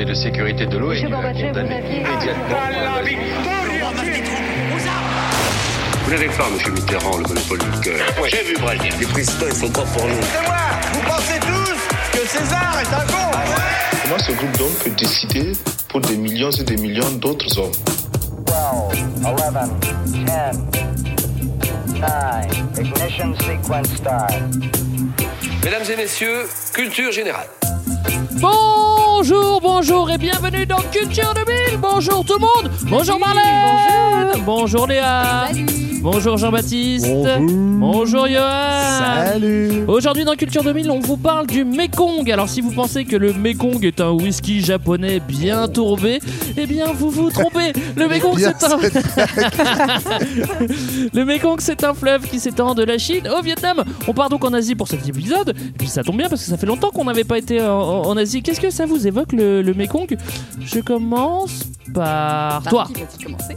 Conseil de sécurité de l'eau et qui l'a condamné immédiatement. Vous n'avez pas, monsieur Mitterrand, le monopole du cœur. Moi, j'ai vu Brazil. Les présidents, ils sont pas pour nous. C'est moi Vous pensez tous que César est un con Comment ce groupe d'hommes peut décider pour des millions et des millions d'autres hommes? 12, 11, 10, 9, ignition sequence start. Mesdames et messieurs, culture générale. Bonjour, bonjour et bienvenue dans Culture 2000. Bonjour tout le monde. Bonjour Marlène. Bonjour, Léa. Bonjour Jean-Baptiste. Bonjour Johan. Salut Aujourd'hui dans Culture 2000, on vous parle du Mekong. Alors si vous pensez que le Mekong est un whisky japonais bien tourbé, eh bien vous vous trompez. Le Mekong c'est un Le Mekong c'est un fleuve qui s'étend de la Chine au Vietnam. On part donc en Asie pour cet épisode. Et puis ça tombe bien parce que ça fait longtemps qu'on n'avait pas été en, Asie. Qu'est-ce que ça vous évoque le, le Mekong? Je commence par toi. Qui va-t-il commencer?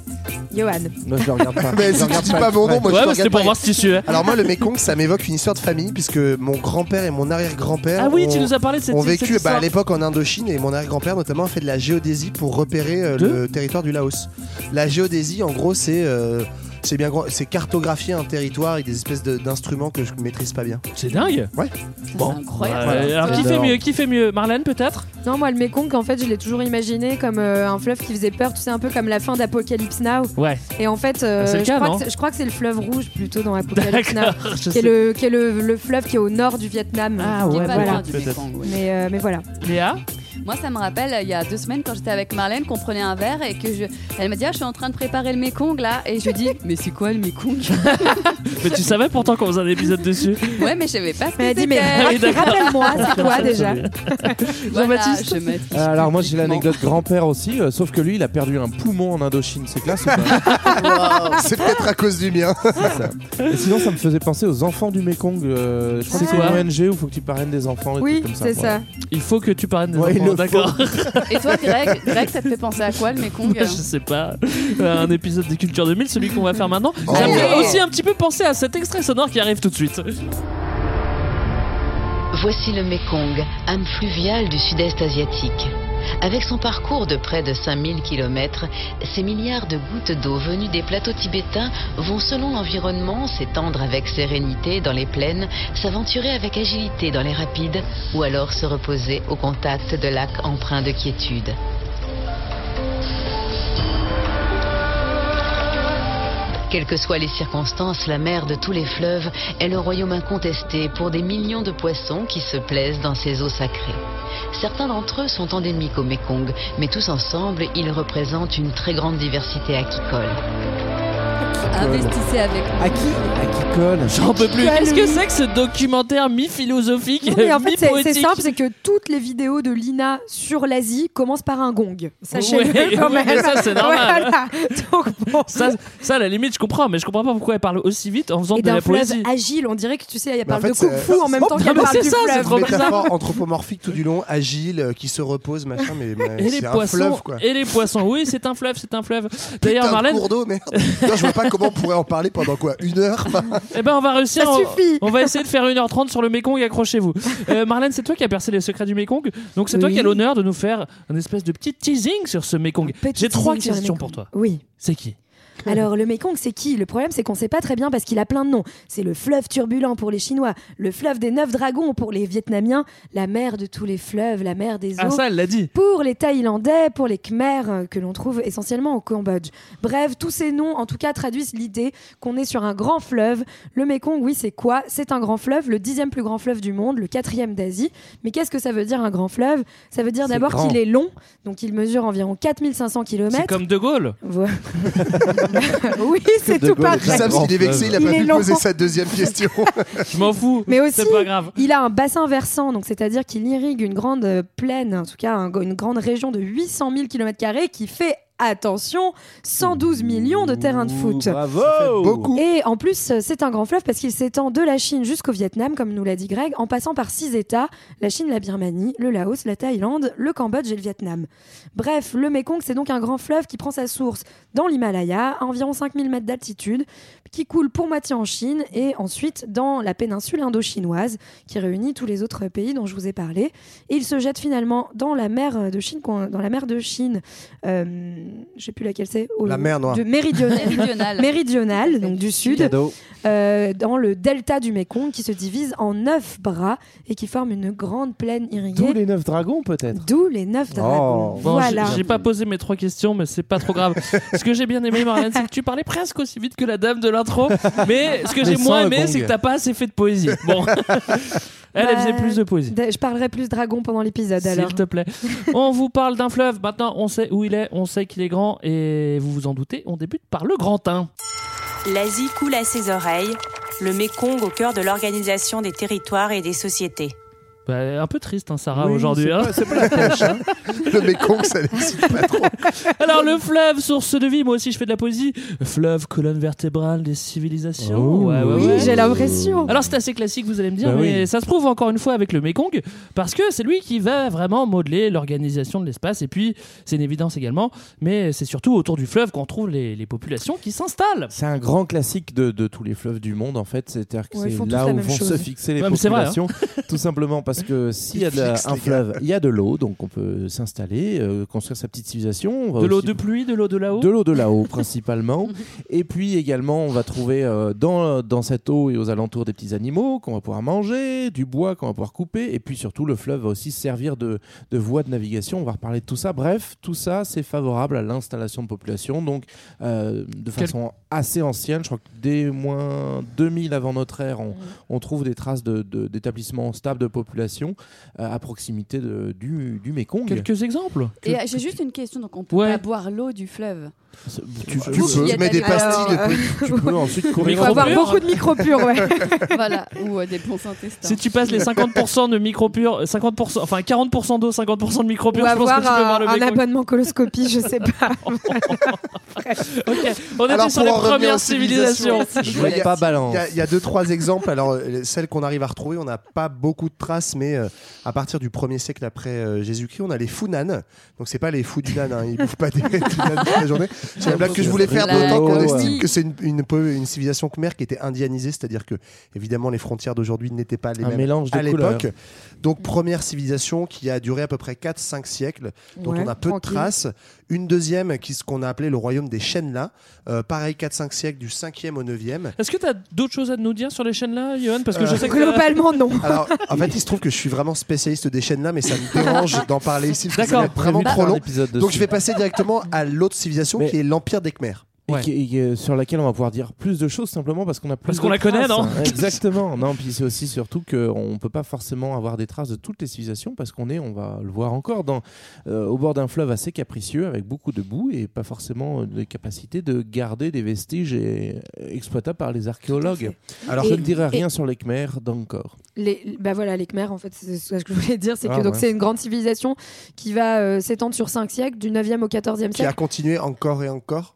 Johan. Moi je le regarde pas. Mais Je si le tu regarde dis pas mon nom, moi Ouais, je bah, te c'était regarde pour pas. voir si tu. Alors moi le Mekong ça m'évoque une histoire de famille puisque mon grand-père et mon arrière-grand-père Ah oui, ont, tu nous as parlé de cette ont cette vécu bah, histoire. à l'époque en Indochine et mon arrière-grand-père notamment a fait de la géodésie pour repérer euh, De le territoire du Laos. La géodésie en gros c'est euh, c'est bien grand- c'est cartographier un territoire avec des espèces de- d'instruments que je maîtrise pas bien. C'est dingue. Bon. incroyable. Ouais, alors qui fait J'adore. mieux Qui fait mieux Marlène peut-être? Non, moi, le Mekong, en fait, je l'ai toujours imaginé comme euh, un fleuve qui faisait peur, tu sais, un peu comme la fin d'Apocalypse Now. Ouais. Et en fait, euh, Bah, c'est le je, cas, crois que c'est- je crois que c'est le fleuve rouge plutôt dans Apocalypse Now. D'accord. je Qui sais. est, le, qui est le, le fleuve qui est au nord du Vietnam. Ah Qui est ouais, pas voilà. loin du peut-être. Mekong, ouais. Mais, euh, mais voilà. Léa? Moi, ça me rappelle, il y a deux semaines, quand j'étais avec Marlène, qu'on prenait un verre et que je... elle m'a dit, ah, je suis en train de préparer le Mekong là. Et je lui dis, mais c'est quoi le Mekong? Mais tu savais pourtant qu'on faisait un épisode dessus. Ouais, mais je savais pas ce que Elle a dit, mais c'était. D'accord. rappelle-moi, c'est quoi déjà Voilà, Jean-Baptiste je m'affiche Euh, alors moi j'ai l'anecdote grand-père aussi, euh, sauf que lui il a perdu un poumon en Indochine, c'est classe ou pas? C'est peut-être à cause du mien. C'est ça. Et sinon ça me faisait penser aux enfants du Mekong. euh, je crois que C'est c'est une ONG où il faut que tu parraines des enfants. des Oui, comme ça. c'est Voilà. ça. Il faut que tu parraines des Ouais, enfants, le d'accord Et toi, Greg, Greg, ça te fait penser à quoi le Mekong Je sais pas. Un épisode des Cultures 2000, celui qu'on va faire maintenant. Oh. Ça me fait aussi un petit peu penser à cet extrait sonore qui arrive tout de suite. Voici le Mekong, âme fluviale du sud-est asiatique. Avec son parcours de près de 5000 km, ces milliards de gouttes d'eau venues des plateaux tibétains vont selon l'environnement s'étendre avec sérénité dans les plaines, s'aventurer avec agilité dans les rapides ou alors se reposer au contact de lacs empreints de quiétude. Quelles que soient les circonstances, la mer de tous les fleuves est le royaume incontesté pour des millions de poissons qui se plaisent dans ces eaux sacrées. Certains d'entre eux sont endémiques au Mekong, mais tous ensemble, ils représentent une très grande diversité aquicole. Investissez avec nous. À qui À qui colle J'en peux plus. Qu'est-ce que c'est que ce documentaire mi-philosophique, Non, mais en fait, c'est- simple, c'est que toutes les vidéos de Lina sur l'Asie commencent par un gong. Sachez-le Ouais, quand oui, même. ça, c'est normal. Voilà. Donc, bon. ça, ça, à la limite, je comprends, mais je comprends pas pourquoi elle parle aussi vite en faisant Et de la poésie. agile, on dirait que tu sais, elle Mais en parle fait, de kung c'est- fu en même temps qu'elle parle c'est du ça, c'est fleuve. trop bizarre. Métaphore anthropomorphique tout du long, agile, euh, qui se repose, machin, mais, mais Et les c'est un poissons, fleuve quoi. et les poissons. Oui, c'est un fleuve, c'est un fleuve. D'ailleurs, Marlène, cours d'eau, merde. Je vois pas comment on pourrait en parler pendant quoi Une heure eh ben, on va réussir. Ça on- suffit. On va essayer de faire 1h30 sur le Mekong, accrochez-vous. Euh, Marlène, c'est toi qui as percé les secrets du Mekong. Donc c'est toi Oui. qui as l'honneur de nous faire un espèce de petit teasing sur ce Mekong. Petit J'ai trois teasing sur le questions Mekong. pour toi. Oui. C'est qui? Alors le Mekong, c'est qui? Le problème, c'est qu'on sait pas très bien parce qu'il a plein de noms. C'est le fleuve turbulent pour les Chinois, le fleuve des neuf dragons pour les Vietnamiens, la mer de tous les fleuves, la mer des eaux. Ah ça, elle l'a dit. pour les Thaïlandais, pour les Khmers, euh, que l'on trouve essentiellement au Cambodge. Bref, tous ces noms, en tout cas, traduisent l'idée qu'on est sur un grand fleuve. Le Mekong, oui, c'est quoi? C'est un grand fleuve, le dixième plus grand fleuve du monde, le quatrième d'Asie. Mais qu'est-ce que ça veut dire un grand fleuve? Ça veut dire C'est d'abord qu'il est long, donc il mesure environ 4500 C'est km. comme De Gaulle. oui, c'est tout pareil. Sam, grand s'il est vexé, il a Il pas pu long. poser sa deuxième question. Je m'en fous. Mais aussi, C'est pas grave. il a un bassin versant, donc c'est-à-dire qu'il irrigue une grande plaine, en tout cas un- une grande région de 800 000 km qui fait attention, 112 millions de terrains de foot. Bravo Beaucoup. Et en plus, euh, c'est un grand fleuve parce qu'il s'étend de la Chine jusqu'au Vietnam, comme nous l'a dit Greg, en passant par six États la Chine, la Birmanie, le Laos, la Thaïlande, le Cambodge et le Vietnam. Bref, le Mekong, c'est donc un grand fleuve qui prend sa source dans l'Himalaya, à environ 5000 mètres d'altitude, qui coule pour moitié en Chine et ensuite dans la péninsule indo-chinoise, qui réunit tous les autres pays dont je vous ai parlé. Et il se jette finalement dans la mer de Chine, dans la mer de Chine, euh, je sais plus laquelle c'est, au- La mer Noire. de méridionale, Méridionale. méridionale, donc du sud, Cadeau. euh, dans le delta du Mekong, qui se divise en neuf bras et qui forme une grande plaine irriguée. Tous les neuf dragons, peut-être. D'où les neuf dragons. Oh. Voilà. j'ai- J'ai pas posé mes trois questions, mais c'est pas trop grave. ce que j'ai bien aimé, Marianne, c'est que tu parlais presque aussi vite que la dame de l'intro. Mais ce que j'ai moins aimé, c'est que t'as pas assez fait de poésie. Bon. Elle, elle Bah, faisait plus de poésie. Je parlerai plus dragon pendant l'épisode alors. S'il te plaît. on vous parle d'un fleuve. Maintenant, on sait où il est, on sait qu'il est grand. Et vous vous en doutez, on débute par le Grand 1. L'Asie coule à ses oreilles, le Mékong au cœur de l'organisation des territoires et des sociétés. Bah, un peu triste, hein, Sarah, Oui, aujourd'hui. c'est hein. pas- C'est pas la pêche. hein. Le Mekong, ça n'excite pas trop. Alors, le fleuve, source de vie, moi aussi je fais de la poésie. Fleuve, colonne vertébrale des civilisations. Oh. Ouais, ouais, Oui, ouais. j'ai l'impression. Alors c'est assez classique, vous allez me dire, Bah mais oui. ça se prouve encore une fois avec le Mekong, parce que c'est lui qui va vraiment modeler l'organisation de l'espace, et puis c'est une évidence également, mais c'est surtout autour du fleuve qu'on trouve les, les populations qui s'installent. C'est un grand classique de, de tous les fleuves du monde en fait, c'est-à-dire que c'est là où vont chose. se fixer les hein. populations, tout simplement parce que s'il y a de la- un fleuve, il y a de l'eau, donc on peut s'installer, euh, construire sa petite civilisation. On va De l'eau aussi- de pluie, de l'eau de là-haut De l'eau de là-haut principalement. et puis également, on va trouver euh, dans, dans cette eau et aux alentours des petits animaux qu'on va pouvoir manger, du bois qu'on va pouvoir couper. Et puis surtout, le fleuve va aussi servir de, de voie de navigation. On va reparler de tout ça. Bref, tout ça, c'est favorable à l'installation de population. Donc, euh, de Quel- façon assez ancienne, je crois que dès moins 2000 avant notre ère, on, on trouve des traces de- de- d'établissements stables de population euh, à proximité de- du, du Mékong. Quelques exemples Et euh, j'ai juste une question, donc on peut Ouais. pas boire l'eau du fleuve. Tu, Tu peux, mets des- pastilles Alors, de tu peux ensuite courir. Il faut avoir beaucoup de micro-purs, ouais. voilà, ou euh, des bons intestins. Si tu passes les 50% de micro-pur, 50%, enfin 40% d'eau, 50% de micro-pur, Ou je pense que avoir tu peux voir un, le un abonnement coloscopie, je sais pas. Ok, on était Alors, sur pour les premières civilisations. Je vois pas Il balance. y, a, il y a deux, trois exemples. Alors, euh, celles qu'on arrive à retrouver, on n'a pas beaucoup de traces, mais euh, à partir du 1er siècle après euh, Jésus-Christ, on a les Funan. Donc, c'est pas les fous du nan, hein, ils bouffent pas des des toute la journée. C'est la blague que je voulais faire, d'autant qu'on estime que c'est une, une, civilisation khmer qui était indianisée, c'est-à-dire que, évidemment, les frontières d'aujourd'hui n'étaient pas les Un mêmes mélange de à l'époque. Donc, première civilisation qui a duré à peu près 4-5 siècles, dont Ouais, on a peu tranquille. de traces. Une deuxième, qui ce qu'on a appelé le royaume des Shenla. Euh, pareil, 4-5 siècles, du 5e au 9e. Est-ce que tu as d'autres choses à nous dire sur les chaînes là, Johan? Parce que je Euh, sais que Globalement, non. Alors, en fait, il se trouve que je suis vraiment spécialiste des chaînes là, mais ça me dérange d'en parler ici parce que ça D'accord. va être vraiment trop long. épisode Donc, je vais passer directement à l'autre civilisation Mais- qui est l'Empire des Khmers. Et qui- sur laquelle on va pouvoir dire plus de choses simplement parce qu'on a plus Parce de qu'on la connaît, non Exactement. Non, puis c'est aussi surtout qu'on peut pas forcément avoir des traces de toutes les civilisations parce qu'on est, on va le voir encore, dans, euh, au bord d'un fleuve assez capricieux avec beaucoup de boue et pas forcément euh, des capacités de garder des vestiges et, euh, exploitables par les archéologues. Alors, Et- je ne dirai et- rien sur les Khmers d'encore. Les, bah voilà, les Khmers, en fait, c'est ce que je voulais dire, c'est que Ah, donc ouais. c'est une grande civilisation qui va euh, s'étendre sur 5 siècles, du 9e au 14e Qui a siècle. continué encore et encore.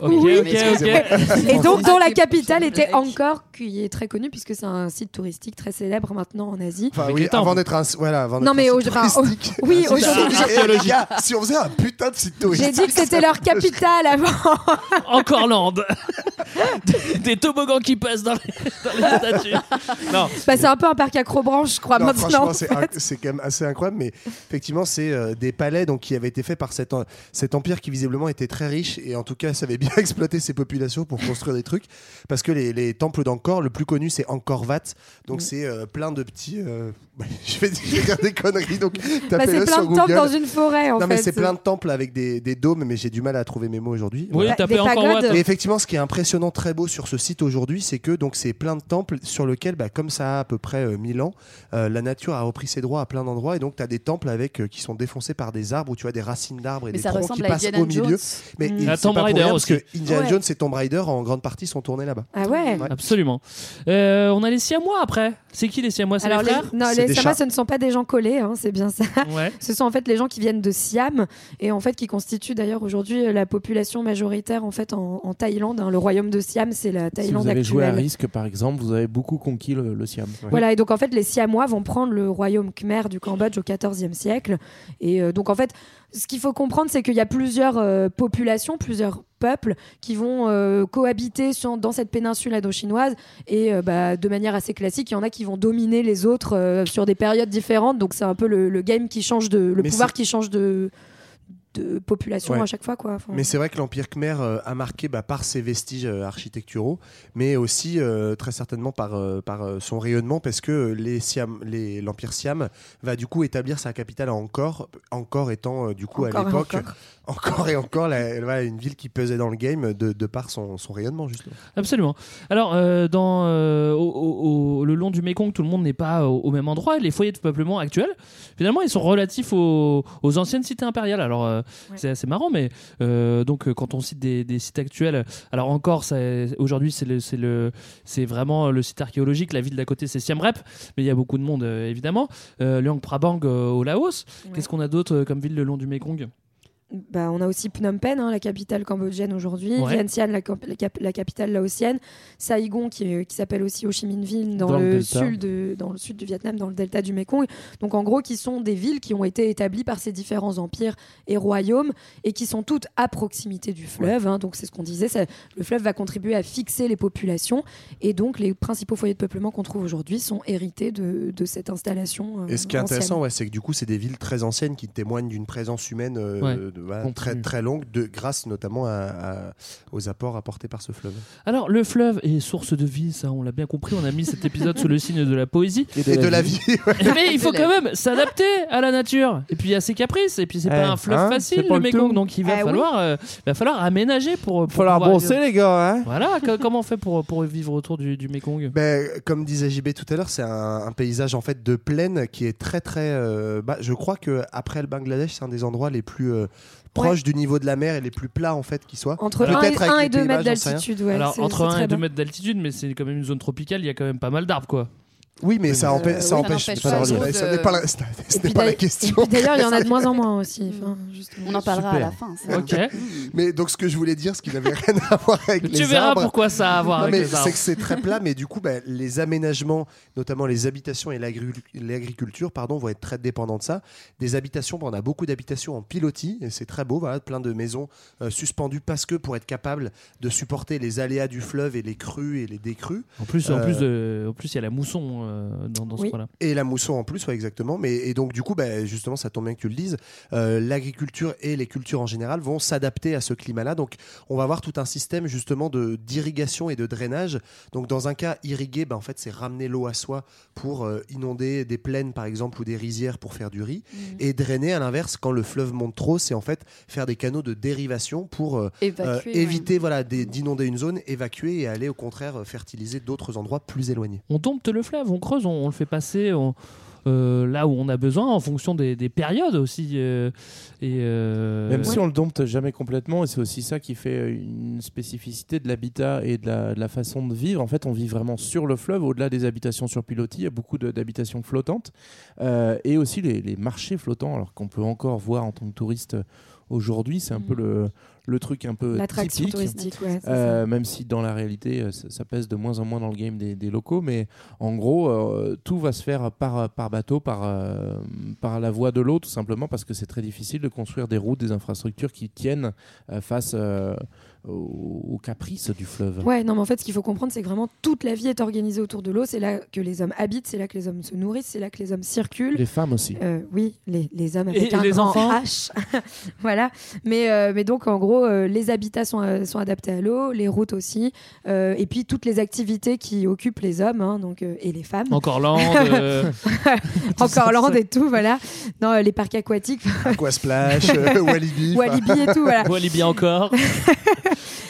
Oui. Et donc, dont la capitale était Angkor, qui est très connue puisque c'est un site touristique très célèbre maintenant en Asie. Enfin, oui, avant d'être un. Voilà, avant Non, d'être mais au- oui, aujourd'hui- si, on faisait un putain de site touristique. J'ai dit que c'était leur capitale avant. Encore land. Des toboggans qui passent dans les, dans les statues. Non. Bah, c'est un peu un parc acrobranche, je crois, Non, maintenant. franchement, en c'est fait. c'est quand même assez incroyable, mais effectivement, c'est euh, des palais donc, qui avaient été faits par cet, en- cet empire qui visiblement était très riche et en tout cas savait bien exploiter ses populations pour construire des trucs. Parce que les, les temples d'Angkor, le plus connu, c'est Angkor Wat. Donc, c'est euh, plein de petits. euh, je, vais dire, des conneries, donc Bah, c'est plein sur de temples dans une forêt, en non, fait. mais c'est plein de temples avec des, des dômes, mais j'ai du mal à trouver mes mots aujourd'hui. Oui, Bah, tapez pagodes. Watt. Et effectivement, ce qui est impressionnant, très beau sur ce site aujourd'hui, c'est que donc c'est plein de temples sur lesquels, bah, comme ça a à peu près euh, 1000 ans, euh, la nature a repris ses droits à plein d'endroits. Et donc, tu as des temples avec, euh, qui sont défoncés par des arbres où tu as des racines d'arbres et Mais des troncs qui ressemble à passent Indiana au milieu. Jones. Mais Mm. À c'est Tomb pas pour Raider parce que. Indiana Ouais. Jones et Tomb Raider en grande partie sont tournés là-bas. Ah ouais. Absolument. Euh, on a les Siamois après. C'est qui les Siamois C'est les frères? non, C'est les des Siamois, ce ne sont pas des gens collés, hein, c'est bien ça. Ouais. Ce sont en fait les gens qui viennent de Siam et en fait qui constituent d'ailleurs aujourd'hui la population majoritaire en fait en, en Thaïlande. hein. Le royaume de Siam, c'est la Si Thaïlande vous avez joué à actuelle. risque, par exemple, vous avez beaucoup conquis le, le Siam. Voilà, et donc en fait, les Siamois vont prendre le royaume Khmer du Cambodge au XIVe siècle. Et euh, donc en fait, ce qu'il faut comprendre, c'est qu'il y a plusieurs euh, populations, plusieurs peuples qui vont euh, cohabiter sur- dans cette péninsule indo-chinoise. Et euh, bah, de manière assez classique, il y en a qui vont dominer les autres euh, sur des périodes différentes. Donc c'est un peu le, le game qui change de. le Mais pouvoir qui change de, de population Ouais. à chaque fois. Quoi. Enfin, Mais c'est vrai que l'Empire Khmer euh, a marqué bah, par ses vestiges euh, architecturaux, mais aussi euh, très certainement par, euh, par euh, son rayonnement, parce que les Siam, les- l'Empire Siam va du coup établir sa capitale à Angkor, Angkor étant euh, du coup Encore à l'époque encore. encore et encore la- voilà, une ville qui pesait dans le game de, de par son, son rayonnement justement. Absolument. Alors, euh, dans, euh, au, au- au- le long du Mékong, tout le monde n'est pas au, au même endroit. Les foyers de peuplement actuels, finalement, ils sont relatifs aux, aux anciennes cités impériales. Alors, c'est assez marrant, mais euh, donc, euh, quand on cite des, des sites actuels, alors encore, aujourd'hui, c'est le- c'est le- c'est vraiment le site archéologique. La ville d'à côté, c'est Siem Reap, mais il y a beaucoup de monde, euh, évidemment. Euh, Luang Prabang au Laos. Qu'est-ce qu'on a d'autre comme ville le long du Mékong Bah, on a aussi Phnom Penh, hein, la capitale cambodgienne aujourd'hui, Ouais. Vientiane, la, cap- la cap- la capitale laotienne, Saigon, qui, est- qui s'appelle aussi Ho Chi Minh Ville, dans, Dans le sud de, dans le sud du Vietnam, dans le delta du Mekong. Donc en gros, qui sont des villes qui ont été établies par ces différents empires et royaumes et qui sont toutes à proximité du fleuve. hein. donc c'est ce qu'on disait, ça- le fleuve va contribuer à fixer les populations et donc les principaux foyers de peuplement qu'on trouve aujourd'hui sont hérités de, de cette installation. euh, Et ce qui est ancienne. intéressant, ouais, c'est que du coup, c'est des villes très anciennes qui témoignent d'une présence humaine euh, Ouais. de- voilà, très, très longue, de, grâce notamment à- à- aux apports apportés par ce fleuve. Alors, le fleuve est source de vie, ça, on l'a bien compris. On a mis cet épisode sous le signe de la poésie. Et de la vie. ouais. Mais il faut quand même s'adapter à la nature. Et puis il y a ses caprices. Et puis c'est Eh, pas un fleuve hein, facile, le Mekong. Donc il va Ah oui. falloir, euh, va falloir aménager pour. pour Falloir bronzer, les gars. Hein Voilà, co- comment on fait pour, pour vivre autour du, du Mekong? Ben, comme disait JB tout à l'heure, c'est un, un paysage en fait de plaine qui est très très. euh, bah, je crois que après le Bangladesh, c'est un des endroits les plus euh, proches du niveau de la mer et les plus plats en fait qui soit. Entre 1 Peut-être et, avec 1 les et 2 Pays-Bas, mètres d'altitude. ouais, Alors entre c'est 1 très et 2 bas. mètres d'altitude, mais c'est quand même une zone tropicale, il y a quand même pas mal d'arbres quoi. Oui, mais ça, Euh, empê- ça empêche. ça- pas ça n'est la, ce n'est pas la question. et puis d'ailleurs, il y en a de moins en moins aussi. enfin. On en parlera Super. à la fin. ça. Ok. Mais donc ce que je voulais dire, ce qui n'avait rien à voir avec les tu verras arbres, pourquoi ça a à voir Non, avec mais les arbres. c'est que c'est très plat, mais du coup, bah, les aménagements, notamment les habitations et l'agri- l'agriculture, pardon, vont être très dépendants de ça. Des habitations, bah, on a beaucoup d'habitations en pilotis, et c'est très beau, voilà, plein de maisons euh, suspendues parce que pour être capable de supporter les aléas du fleuve et les crues et les décrues. En plus, en Euh, plus, de- en plus, il y a la mousson euh, dans, dans ce coin-là. Et la mousson en plus, ouais, exactement. Mais, et donc, du coup, bah, justement, ça tombe bien que tu le dises. euh, L'agriculture et les cultures en général vont s'adapter à ce climat-là. Donc, on va avoir tout un système, justement, de- d'irrigation et de drainage. Donc, dans un cas, irriguer, bah, en fait, c'est ramener l'eau à soi pour euh, inonder des plaines, par exemple, ou des rizières pour faire du riz. Et drainer, à l'inverse, quand le fleuve monte trop, c'est en fait faire des canaux de dérivation pour euh, Évacuer, euh, ouais. éviter voilà, des- d'inonder une zone, évacuer et aller, au contraire, fertiliser d'autres endroits plus éloignés. On dompte le fleuve, on creuse, on, on le fait passer on- euh, là où on a besoin en fonction des, des périodes aussi. euh, et euh, Même si on le dompte jamais complètement, et c'est aussi ça qui fait une spécificité de l'habitat et de la, de la façon de vivre. En fait, on vit vraiment sur le fleuve, au-delà des habitations sur pilotis. Il y a beaucoup d'habitations flottantes et aussi les, les marchés flottants, alors qu'on peut encore voir en tant que touriste aujourd'hui. C'est un peu le, le truc un peu L'attraction typique. touristique, ouais, Euh, même si dans la réalité, euh, ça, ça pèse de moins en moins dans le game des, des locaux. Mais en gros, euh, tout va se faire par, par bateau, par, euh, par la voie de l'eau, tout simplement parce que c'est très difficile de construire des routes, des infrastructures qui tiennent euh, face euh, aux, aux caprices du fleuve. Ouais, non, mais en fait, ce qu'il faut comprendre, c'est que vraiment toute la vie est organisée autour de l'eau. C'est là que les hommes habitent, c'est là que les hommes se nourrissent, c'est là que les hommes circulent. Les femmes aussi. Euh, oui, les, les hommes avec Et un les grand enfants H. voilà. Mais, euh, mais donc, en gros, euh, les habitats sont, euh, sont adaptés à l'eau, les routes aussi. euh, et puis, toutes les activités qui occupent les hommes hein, donc, euh, et les femmes. Encore land, euh, Encore land et tout, voilà. Non, euh, les parcs aquatiques. Aquasplash, euh, Walibi. Walibi et tout, voilà. Walibi encore.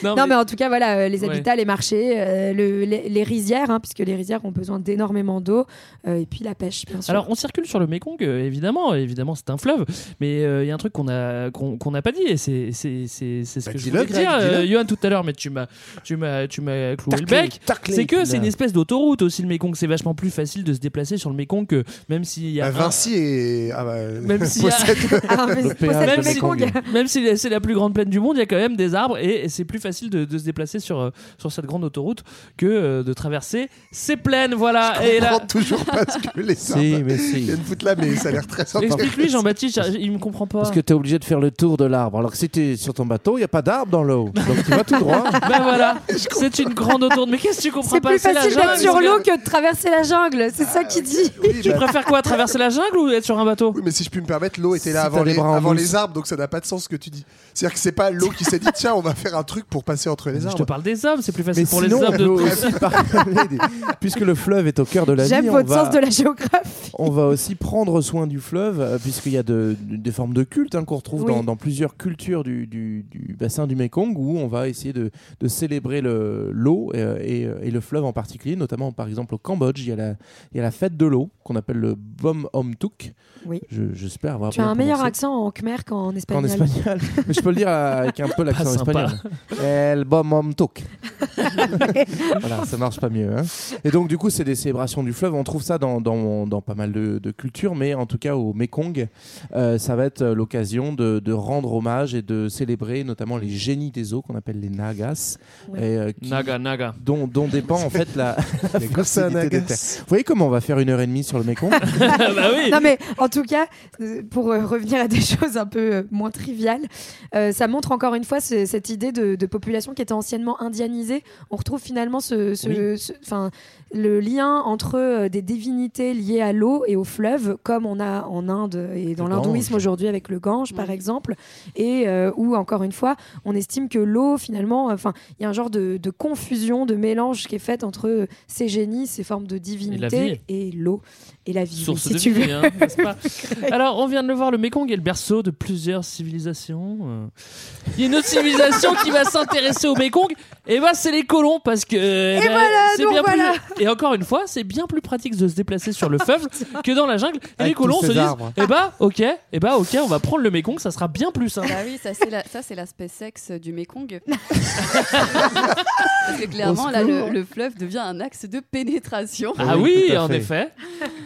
Non, Non, mais- mais en tout cas, voilà, euh, les Ouais. habitats, les marchés, euh, le- les, les rizières, hein, puisque les rizières ont besoin d'énormément d'eau, euh, et puis la pêche, bien sûr. Alors, on circule sur le Mékong, euh, évidemment. Évidemment, c'est un fleuve. Mais euh, il y a un truc qu'on a qu'on qu'on n'a pas dit, et c'est c'est c'est c'est ce Bah, que je voulais dire, euh. Johan, tout à l'heure. Mais tu m'as tu m'as tu m'as cloué le bec. C'est que c'est une espèce d'autoroute aussi le Mékong. C'est vachement plus facile de se déplacer sur le Mékong que même s'il y a Bah, un- Vinci et ah bah, Même Ah, si- Mékong. même si c'est la plus grande plaine du monde, il y a quand même des arbres et c'est plus facile de, de se déplacer sur, euh, sur cette grande autoroute que euh, de traverser ces plaines. Voilà. Je Et là, comprends toujours pas ce que les Si, arbres mais si. viennent foutre là, mais ça a l'air très sympa. explique-lui, Jean-Baptiste, il me comprend pas. Parce que tu es obligé de faire le tour de l'arbre. Alors que si tu es sur ton bateau, il n'y a pas d'arbre dans l'eau. Donc tu vas tout droit. Ben voilà, c'est une grande autoroute. Mais qu'est-ce que tu comprends C'est pas plus C'est la facile d'être jungle, sur l'eau que de traverser la jungle, c'est ça qu'il dit. Oui, Tu bah, préfères quoi Traverser la jungle ou être sur un bateau oui, mais si je puis me permettre, l'eau était là Si avant, les les, bras en avant les arbres, donc ça n'a pas de sens ce que tu dis. C'est-à-dire que c'est pas l'eau qui s'est dit tiens, on va faire un truc pour passer entre les Je te arbres. parle des hommes, c'est plus facile Mais pour sinon, les on hommes peut de. aussi parler des- Puisque le fleuve est au cœur de la J'aime vie, on votre va, sens de la géographie. on va aussi prendre soin du fleuve, euh, puisqu'il y a de- de- des formes de culte hein, qu'on retrouve Oui. dans, dans plusieurs cultures du, du- du bassin du Mekong, où on va essayer de, de célébrer le- l'eau euh, et, et le fleuve en particulier, notamment par exemple au Cambodge, il y a la, il y a la fête de l'eau qu'on appelle le Bom Om Tuk. Oui. Je- J'espère avoir Tu as bien un meilleur prononcé. accent en khmer qu'en En espagnol. espagnol. Mais je peux le dire avec un peu l'accent sympa. espagnol. El bom om tuk. voilà, ça marche pas mieux. hein. Et donc, du coup, c'est des célébrations du fleuve. On trouve ça dans, dans, dans pas mal de, de cultures, mais en tout cas, au Mekong, euh, ça va être euh, l'occasion de, de rendre hommage et de célébrer notamment les génies des eaux qu'on appelle les Nagas. Ouais. et, euh, qui- Naga, naga. dont, dont dépend en fait la, la fertilité des terres. Vous voyez comment on va faire une heure et demie sur le Mekong? Bah oui. Non mais en tout cas, pour euh, revenir à des choses un peu moins triviales, euh, ça montre encore une fois ce- cette idée de, de population qui était anciennement indianisée. On retrouve finalement ce, ce- ce- enfin, le lien entre euh, des divinités liées à l'eau et au fleuve, comme on a en Inde et dans l'hindouisme Gange. aujourd'hui avec le Gange par exemple, et euh, où encore une fois, on estime que l'eau finalement, enfin, il y a un genre de, de confusion, de mélange qui est faite entre ces génies, ces formes de divinité et l'eau et la vie. Source si de tu vie, veux. hein, n'est-ce pas Alors, on vient de le voir, le Mekong est le berceau de plusieurs civilisations. Euh, Il y a une autre civilisation qui va s'intéresser au Mekong, et bah c'est les colons, parce que eh ben, voilà, c'est donc bien voilà. plus. Et encore une fois, c'est bien plus pratique de se déplacer sur le fleuve que dans la jungle. Et les Avec colons tous se ces disent, arbres. eh bah ok, eh bah ok, on va prendre le Mekong, ça sera bien plus simple. Bah oui, ça c'est la- ça, c'est l'aspect sexe du Mekong. Parce que clairement, là, le, fleuve devient un axe de pénétration. Ah Oui, tout à en fait. effet.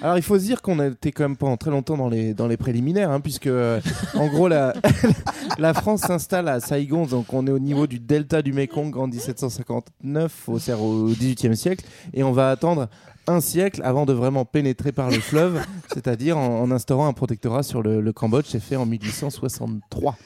Alors il faut se dire qu'on a été quand même pendant très longtemps dans les, dans les préliminaires, hein, puisque euh, en gros la, la France s'installe à Saigon, donc on est au niveau du delta du Mekong en 1759, au, c'est-à-dire au XVIIIe siècle, et on va attendre un siècle avant de vraiment pénétrer par le fleuve, c'est-à-dire en, instaurant un protectorat sur le Cambodge, c'est fait en 1863.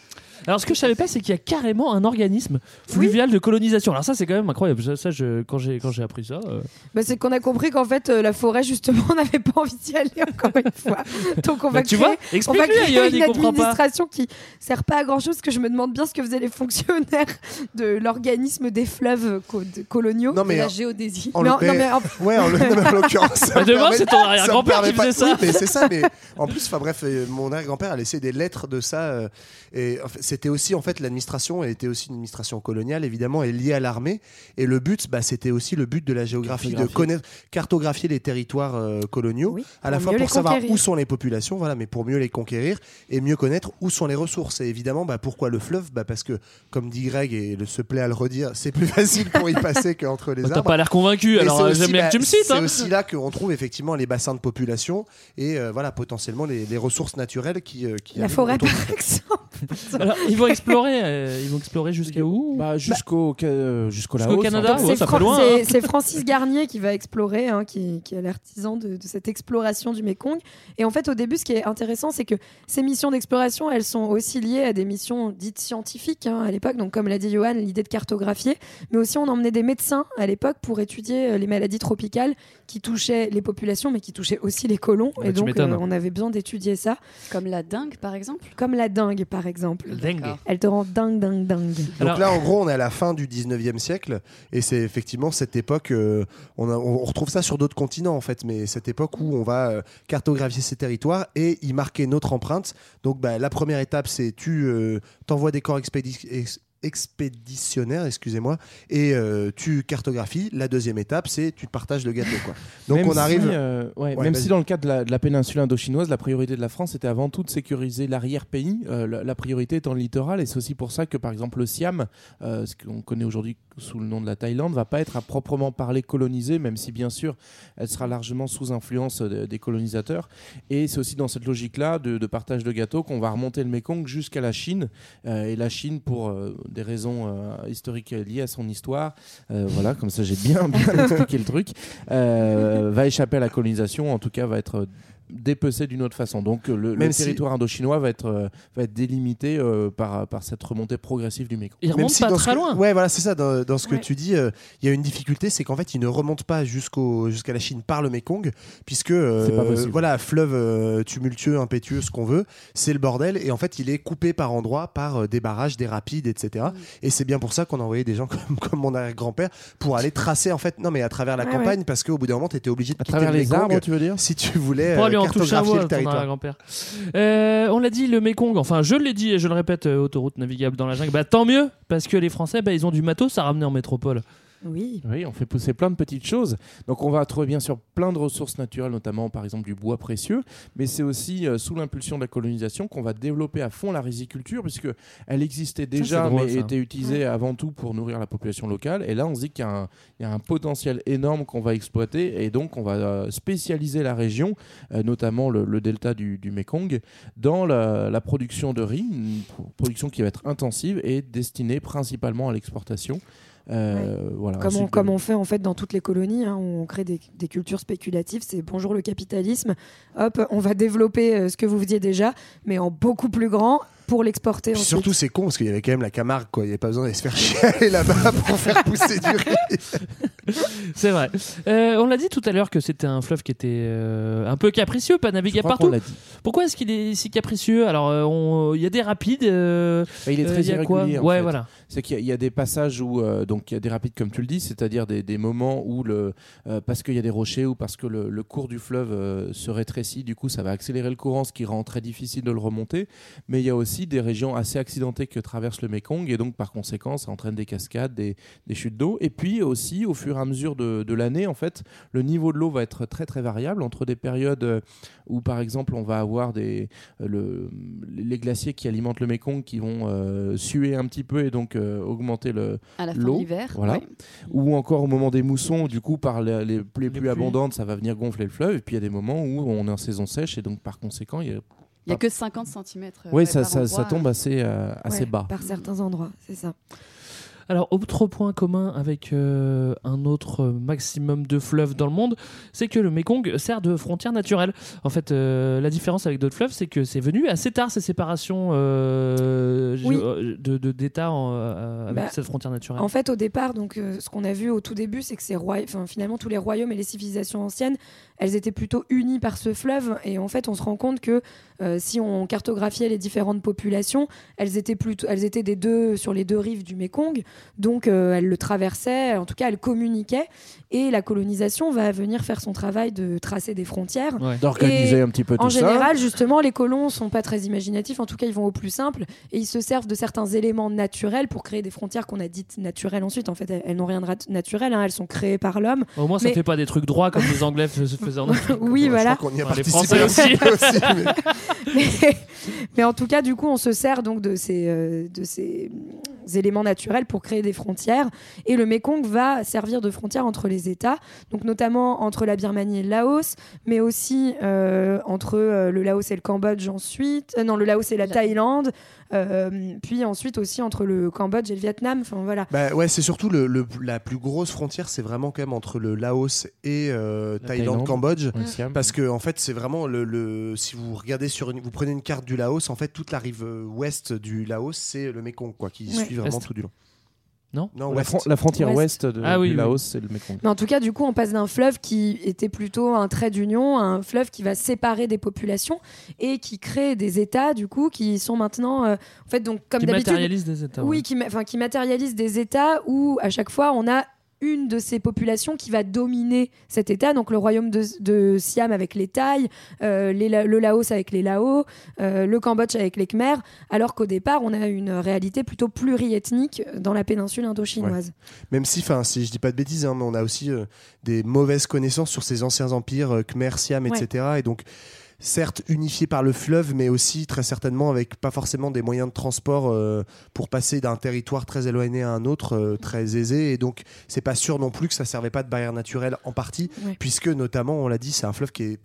Alors ce que je savais pas, c'est qu'il y a carrément un organisme fluvial de colonisation. Alors ça, c'est quand même incroyable. Ça, ça, je, quand j'ai quand j'ai appris ça. euh, Bah, c'est qu'on a compris qu'en fait, euh, la forêt, justement, on n'avait pas envie d'y aller encore une fois. Donc, on Bah, va tu créer, vois, on va explique-lui, créer Johan, une il comprend pas. administration qui sert pas à grand chose. Que je me demande bien ce que faisaient les fonctionnaires de l'organisme des fleuves co- de- coloniaux. Non, mais la en- géodésie. en Mais en- le- non, mais en- Ouais, en, le- non, mais en l'occurrence. ça Bah, demain, permet- c'est ton ça me arrière-grand-père qui permet pas- faisait ça. Oui, mais c'est ça. Mais en plus, enfin bref, euh, mon arrière-grand-père a laissé des lettres de ça. euh, et en fait, c'était aussi en fait l'administration était aussi une administration coloniale évidemment et liée à l'armée. Et le but, bah, c'était aussi le but de la géographie, de connaître, cartographier les territoires euh, coloniaux, Oui, à la fois pour savoir conquérir. où sont les populations, voilà, mais pour mieux les conquérir et mieux connaître où sont les ressources. Et évidemment, bah, pourquoi le fleuve? Bah, Parce que, comme dit Greg et le se plaît à le redire, c'est plus facile pour y passer qu'entre les Bah, T'as arbres. pas l'air convaincu, Et alors c'est euh, j'aime bien que tu me cites. C'est hein. aussi là qu'on trouve effectivement les bassins de population et euh, voilà potentiellement les, les ressources naturelles qui, euh, qui la forêt, par exemple. Alors, ils vont explorer, euh, ils vont explorer jusqu'à où Bah, jusqu'au euh, jusqu'au Canada. Ouais, C'est ça fait Fran- loin, c'est- hein. c'est Francis Garnier qui va explorer, hein, qui, qui est l'artisan de, de cette exploration du Mékong. Et en fait, au début, ce qui est intéressant, c'est que ces missions d'exploration, elles sont aussi liées à des missions dites scientifiques hein, à l'époque. Donc, comme l'a dit Johan, l'idée de cartographier. Mais aussi, on emmenait des médecins à l'époque pour étudier euh, les maladies tropicales qui touchaient les populations, mais qui touchaient aussi les colons. Et donc, euh, on avait besoin d'étudier ça. Comme la dingue, par exemple. Comme la dingue, par exemple. Dingue. Elle te rend dingue, dingue, dingue. Donc Alors- là, en gros, on est à la fin du 19e siècle et c'est effectivement cette époque. euh, on, a- on retrouve ça sur d'autres continents en fait, mais cette époque où on va euh, cartographier ces territoires et y marquer notre empreinte. Donc, bah, la première étape, c'est tu euh, t'envoies des corps expédi- ex- expéditionnaire, excusez-moi, et euh, tu cartographies. La deuxième étape, c'est tu partages le gâteau. Quoi. Donc même on arrive. Si, euh, ouais, Ouais, même si dans le cadre de la, de la péninsule indochinoise, la priorité de la France était avant tout de sécuriser l'arrière-pays, euh, la, la priorité étant le littoral. Et c'est aussi pour ça que, par exemple, le Siam, ce qu'on connaît aujourd'hui sous le nom de la Thaïlande, va pas être à proprement parler colonisée, même si bien sûr elle sera largement sous influence des colonisateurs. Et c'est aussi dans cette logique-là de, de partage de gâteaux qu'on va remonter le Mékong jusqu'à la Chine. Et la Chine, pour des raisons euh, historiques liées à son histoire, euh, voilà, comme ça j'ai bien, bien expliqué le truc, euh, va échapper à la colonisation, en tout cas va être dépecé d'une autre façon. Donc le, le si- territoire indochinois va être, euh, va être délimité euh, par, par cette remontée progressive du Mékong. Il Même remonte si pas dans très que- loin. Ouais, voilà, c'est ça. Dans, dans ce que tu dis, euh, il y a une difficulté, c'est qu'en fait, il ne remonte pas jusqu'au jusqu'à la Chine par le Mekong, puisque euh, voilà, fleuve euh, tumultueux, impétueux, ce qu'on veut, c'est le bordel. Et en fait, il est coupé par endroits par euh, des barrages, des rapides, etc. Et c'est bien pour ça qu'on a envoyé des gens comme, comme mon arrière-grand-père pour aller tracer en fait, non mais à travers la Ouais, campagne, parce qu'au bout d'un moment, tu étais obligé de À quitter travers le les Mekong arbres, tu veux dire? si tu voulais Pour euh, aller en toucher un bois, le ton arrière-grand-père. Euh, on l'a dit, le Mékong, enfin je l'ai dit et je le répète, euh, autoroute navigable dans la jungle, bah tant mieux, parce que les Français, bah, ils ont du matos à ramener en métropole. Oui. Oui, on fait pousser plein de petites choses. Donc on va trouver bien sûr plein de ressources naturelles, notamment par exemple du bois précieux, mais c'est aussi euh, sous l'impulsion de la colonisation qu'on va développer à fond la riziculture, puisque elle existait déjà, drôle, mais ça. était utilisée avant tout pour nourrir la population locale. Et là, on se dit qu'il y, a un- il y a un potentiel énorme qu'on va exploiter, et donc on va euh, spécialiser la région, euh, notamment le, le delta du, du Mekong, dans la, la production de riz, une pro- production qui va être intensive et destinée principalement à l'exportation. Euh, voilà, Comme on, Ensuite, comme on fait en fait dans toutes les colonies, hein, on crée des, des cultures spéculatives, c'est bonjour le capitalisme. Hop, on va développer euh, ce que vous faisiez déjà, mais en beaucoup plus grand pour l'exporter. Surtout, c'est con parce qu'il y avait quand même la Camargue, quoi. Il n'y avait pas besoin d'aller se faire chialer là-bas pour faire pousser du riz. C'est vrai. Euh, on l'a dit tout à l'heure que c'était un fleuve qui était euh, un peu capricieux, pas navigable partout. dit. Pourquoi est-ce qu'il est si capricieux? Alors, euh, il y a des rapides. euh, Bah, il est très y a quoi? Ouais, fait. voilà. C'est qu'il y, a- il y a des passages où euh, donc il y a des rapides comme tu le dis, c'est-à-dire des, des moments où le euh, parce qu'il y a des rochers ou parce que le, le cours du fleuve euh, se rétrécit, du coup ça va accélérer le courant, ce qui rend très difficile de le remonter. Mais il y a aussi des régions assez accidentées que traverse le Mekong et donc par conséquent ça entraîne des cascades, des, des chutes d'eau. Et puis aussi au fur et à mesure de, de l'année, en fait, le niveau de l'eau va être très très variable entre des périodes euh, où par exemple on va avoir des euh, le, les glaciers qui alimentent le Mekong qui vont euh, suer un petit peu et donc euh, augmenter le À la fin de l'eau, l'hiver, voilà. ouais. Ou encore au moment des moussons, du coup par les, les pluies pluies. abondantes, ça va venir gonfler le fleuve. Et puis il y a des moments où on est en saison sèche et donc par conséquent il y a Il n'y a que 50 cm. oui, ça, ça, ça tombe assez, euh, assez Ouais, bas. Par certains endroits, c'est ça. Alors, autre point commun avec euh, un autre maximum de fleuves dans le monde, c'est que le Mekong sert de frontière naturelle. En fait, euh, la différence avec d'autres fleuves, c'est que c'est venu assez tard ces séparations euh, Oui. géo- euh, de de- d'États euh, avec Bah, cette frontière naturelle. En fait, au départ, donc, euh, ce qu'on a vu au tout début, c'est que ces roya- enfin, finalement tous les royaumes et les civilisations anciennes, elles étaient plutôt unies par ce fleuve. Et en fait, on se rend compte que euh, si on cartographiait les différentes populations, elles étaient plutôt, elles étaient des deux sur les deux rives du Mékong. Donc, euh, elles le traversaient. En tout cas, elles communiquaient. Et la colonisation va venir faire son travail de tracer des frontières. Ouais. D'organiser un petit peu En tout ça. général, justement, les colons sont pas très imaginatifs. En tout cas, ils vont au plus simple et ils se servent de certains éléments naturels pour créer des frontières qu'on a dites naturelles ensuite. En fait, elles, elles n'ont rien de naturel. hein. Elles sont créées par l'homme. Au moins, ça mais- fait pas des trucs droits comme les Anglais fais- en Afrique. Oui, Je voilà. crois qu'on y a Ouais, les participé Français aussi. aussi, mais- mais, mais en tout cas, du coup, on se sert donc de ces, euh, de ces éléments naturels pour créer des frontières. Et le Mékong va servir de frontière entre les États, donc notamment entre la Birmanie et le Laos, mais aussi euh, entre euh, le Laos et le Cambodge ensuite. Euh, non, le Laos et la La- Thaïlande. euh, puis ensuite aussi entre le Cambodge et le Vietnam. Enfin voilà. Bah ouais, c'est surtout le, le- la plus grosse frontière, c'est vraiment quand même entre le Laos et euh, La Thaïlande, Thaïlande. Cambodge. Parce que en fait, c'est vraiment le, le- si vous regardez sur une, vous prenez une carte du Laos, en fait, toute la rive ouest du Laos, c'est le Mekong, quoi, qui Ouais. suit vraiment Est. tout du long. Non Non, la, ouest. fron- la frontière Ouest. ouest, de, Ah oui, du oui. Laos, c'est le Mekong. Mais en tout cas, du coup, on passe d'un fleuve qui était plutôt un trait d'union à un fleuve qui va séparer des populations et qui crée des États, du coup, qui sont maintenant, euh, en fait, donc comme Qui d'habitude, matérialise des États. oui, ouais. qui, ma- enfin, qui matérialisent des États où à chaque fois on a une de ces populations qui va dominer cet État, donc le royaume de, de Siam avec les Thaïs, euh, les le Laos avec les Lao, euh, le Cambodge avec les Khmers, alors qu'au départ, on a une réalité plutôt pluriethnique dans la péninsule indochinoise. Même si, enfin, si je dis pas de bêtises, hein, mais on a aussi euh, des mauvaises connaissances sur ces anciens empires, Khmer, Siam, Ouais. etc. Et donc, certes unifiés par le fleuve, mais aussi très certainement avec pas forcément des moyens de transport euh, pour passer d'un territoire très éloigné à un autre euh, très aisé. Et donc, c'est pas sûr non plus que ça servait pas de barrière naturelle en partie, Ouais. puisque notamment, on l'a dit, c'est un fleuve qui est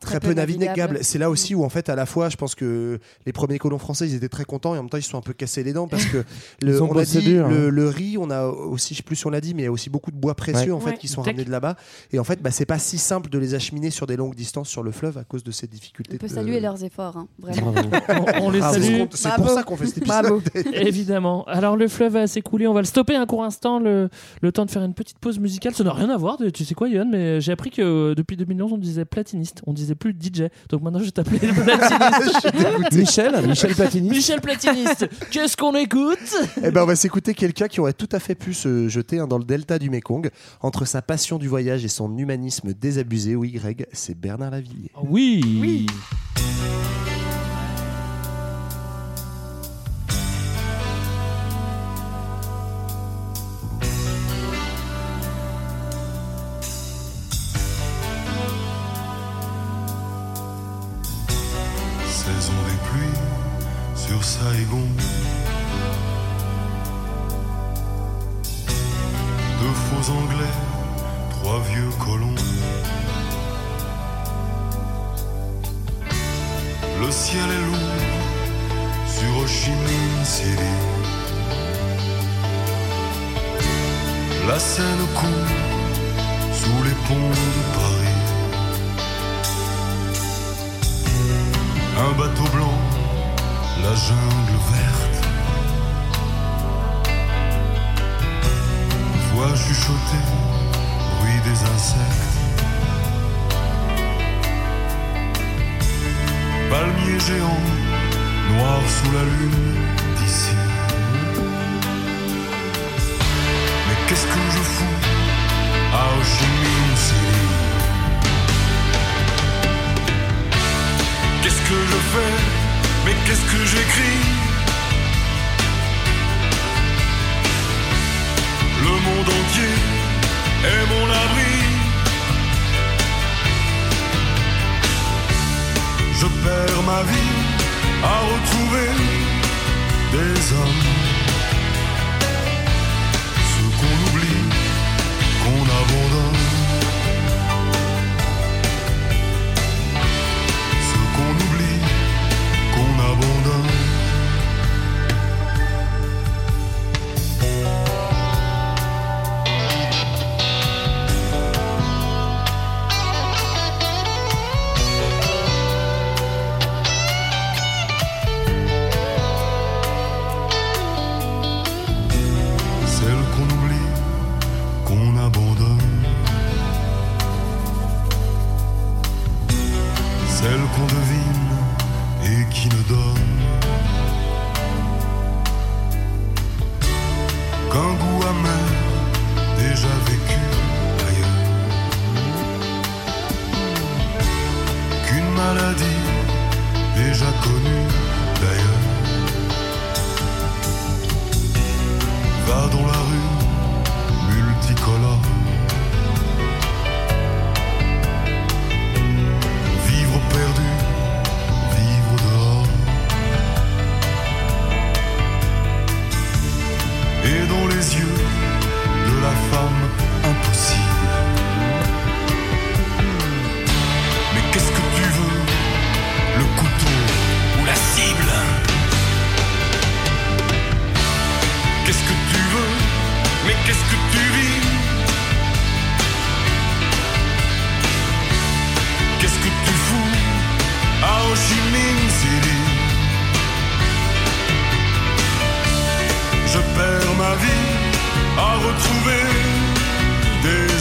très, Très peu peu navigable. navigable. C'est là aussi où en fait à la fois je pense que les premiers colons français ils étaient très contents et en même temps ils se sont un peu cassés les dents parce que le, on a dit dur, hein. le, le riz on a aussi je sais plus si on l'a dit mais il y a aussi beaucoup de bois précieux Ouais. en fait Ouais. qui sont Tac. ramenés de là-bas et en fait bah, c'est pas si simple de les acheminer sur des longues distances sur le fleuve à cause de ces difficultés On peut de- saluer leurs efforts, hein, vraiment. On, on les Ah, salue. c'est pour Bravo. ça qu'on fait cet épisode. Évidemment. Alors le fleuve va s'écouler, on va le stopper un court instant, le, le temps de faire une petite pause musicale. Ça n'a rien à voir, tu sais quoi Yann, mais j'ai appris que euh, depuis 2011 on disait platiniste, on disait plus DJ. Donc maintenant je vais t'appeler platiniste. Michel, Michel Platini. Michel platiniste, qu'est-ce qu'on écoute? Eh ben, on va s'écouter quelqu'un qui aurait tout à fait pu se jeter hein, dans le delta du Mékong. Entre sa passion du voyage et son humanisme désabusé, oui, Greg, c'est Bernard Lavillier. Oui.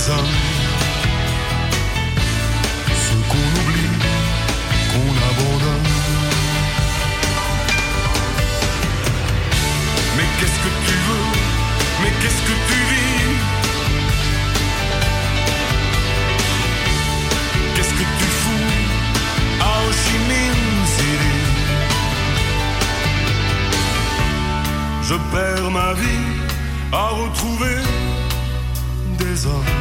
Ce qu'on oublie, qu'on abandonne. Mais qu'est-ce que tu veux? Mais qu'est-ce que tu vis? Qu'est-ce que tu fous? À Ho Chi Je perds ma vie à retrouver des hommes.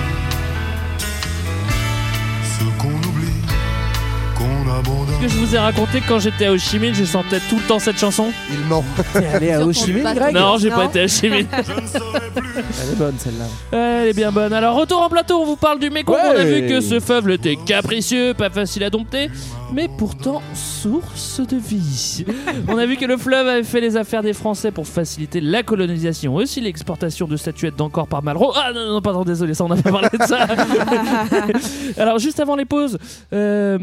Ce que je vous ai raconté quand j'étais à Ho Chi Minh, je sentais tout le temps cette chanson. Il ment. T'es allé à Ho Chi Minh, Greg Non, j'ai pas été à Ho Chi Minh. Elle est bonne celle-là. Elle est bien bonne. Alors, retour en plateau, on vous parle du Mekong. On a Ouais. vu que ce fleuve était capricieux, pas facile à dompter, mais pourtant source de vie. on a vu que le fleuve avait fait les affaires des Français pour faciliter la colonisation, aussi l'exportation de statuettes d'encore par Malraux. Ah non, non, pardon, désolé, ça, on n'a pas parlé de ça. Alors, juste avant les pauses. euh,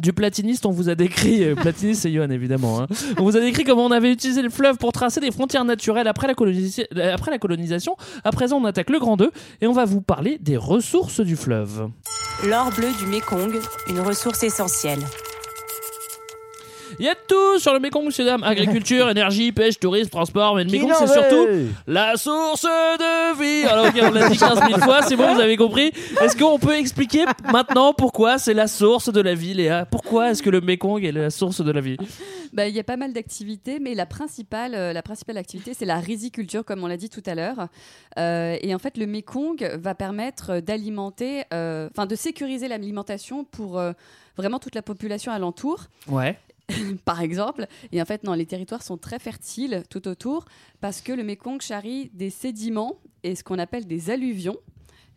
du platiniste, on vous a décrit, euh, platiniste c'est Johan évidemment, hein. on vous a décrit comment on avait utilisé le fleuve pour tracer des frontières naturelles après la, colonisa- euh, colonisation. À présent, on attaque le Grand 2 et on va vous parler des ressources du fleuve. L'or bleu du Mékong, une ressource essentielle. Il y a de tout sur le Mékong, monsieur dames. Agriculture, énergie, pêche, tourisme, transport. Mais le n'en c'est surtout la source de vie. Alors, ok, on l'a dit 15 000 fois, c'est bon, vous avez compris. Est-ce qu'on peut expliquer maintenant pourquoi c'est la source de la vie, Léa? Pourquoi est-ce que le Mékong est la source de la vie? Bah, Il y a pas mal d'activités, mais la principale, euh, la principale activité, c'est la riziculture, comme on l'a dit tout à l'heure. Euh, et en fait, le Mékong va permettre d'alimenter, euh, enfin de sécuriser l'alimentation pour euh, vraiment toute la population alentour. Ouais. par exemple. Et en fait, non, les territoires sont très fertiles tout autour parce que le Mékong charrie des sédiments et ce qu'on appelle des alluvions.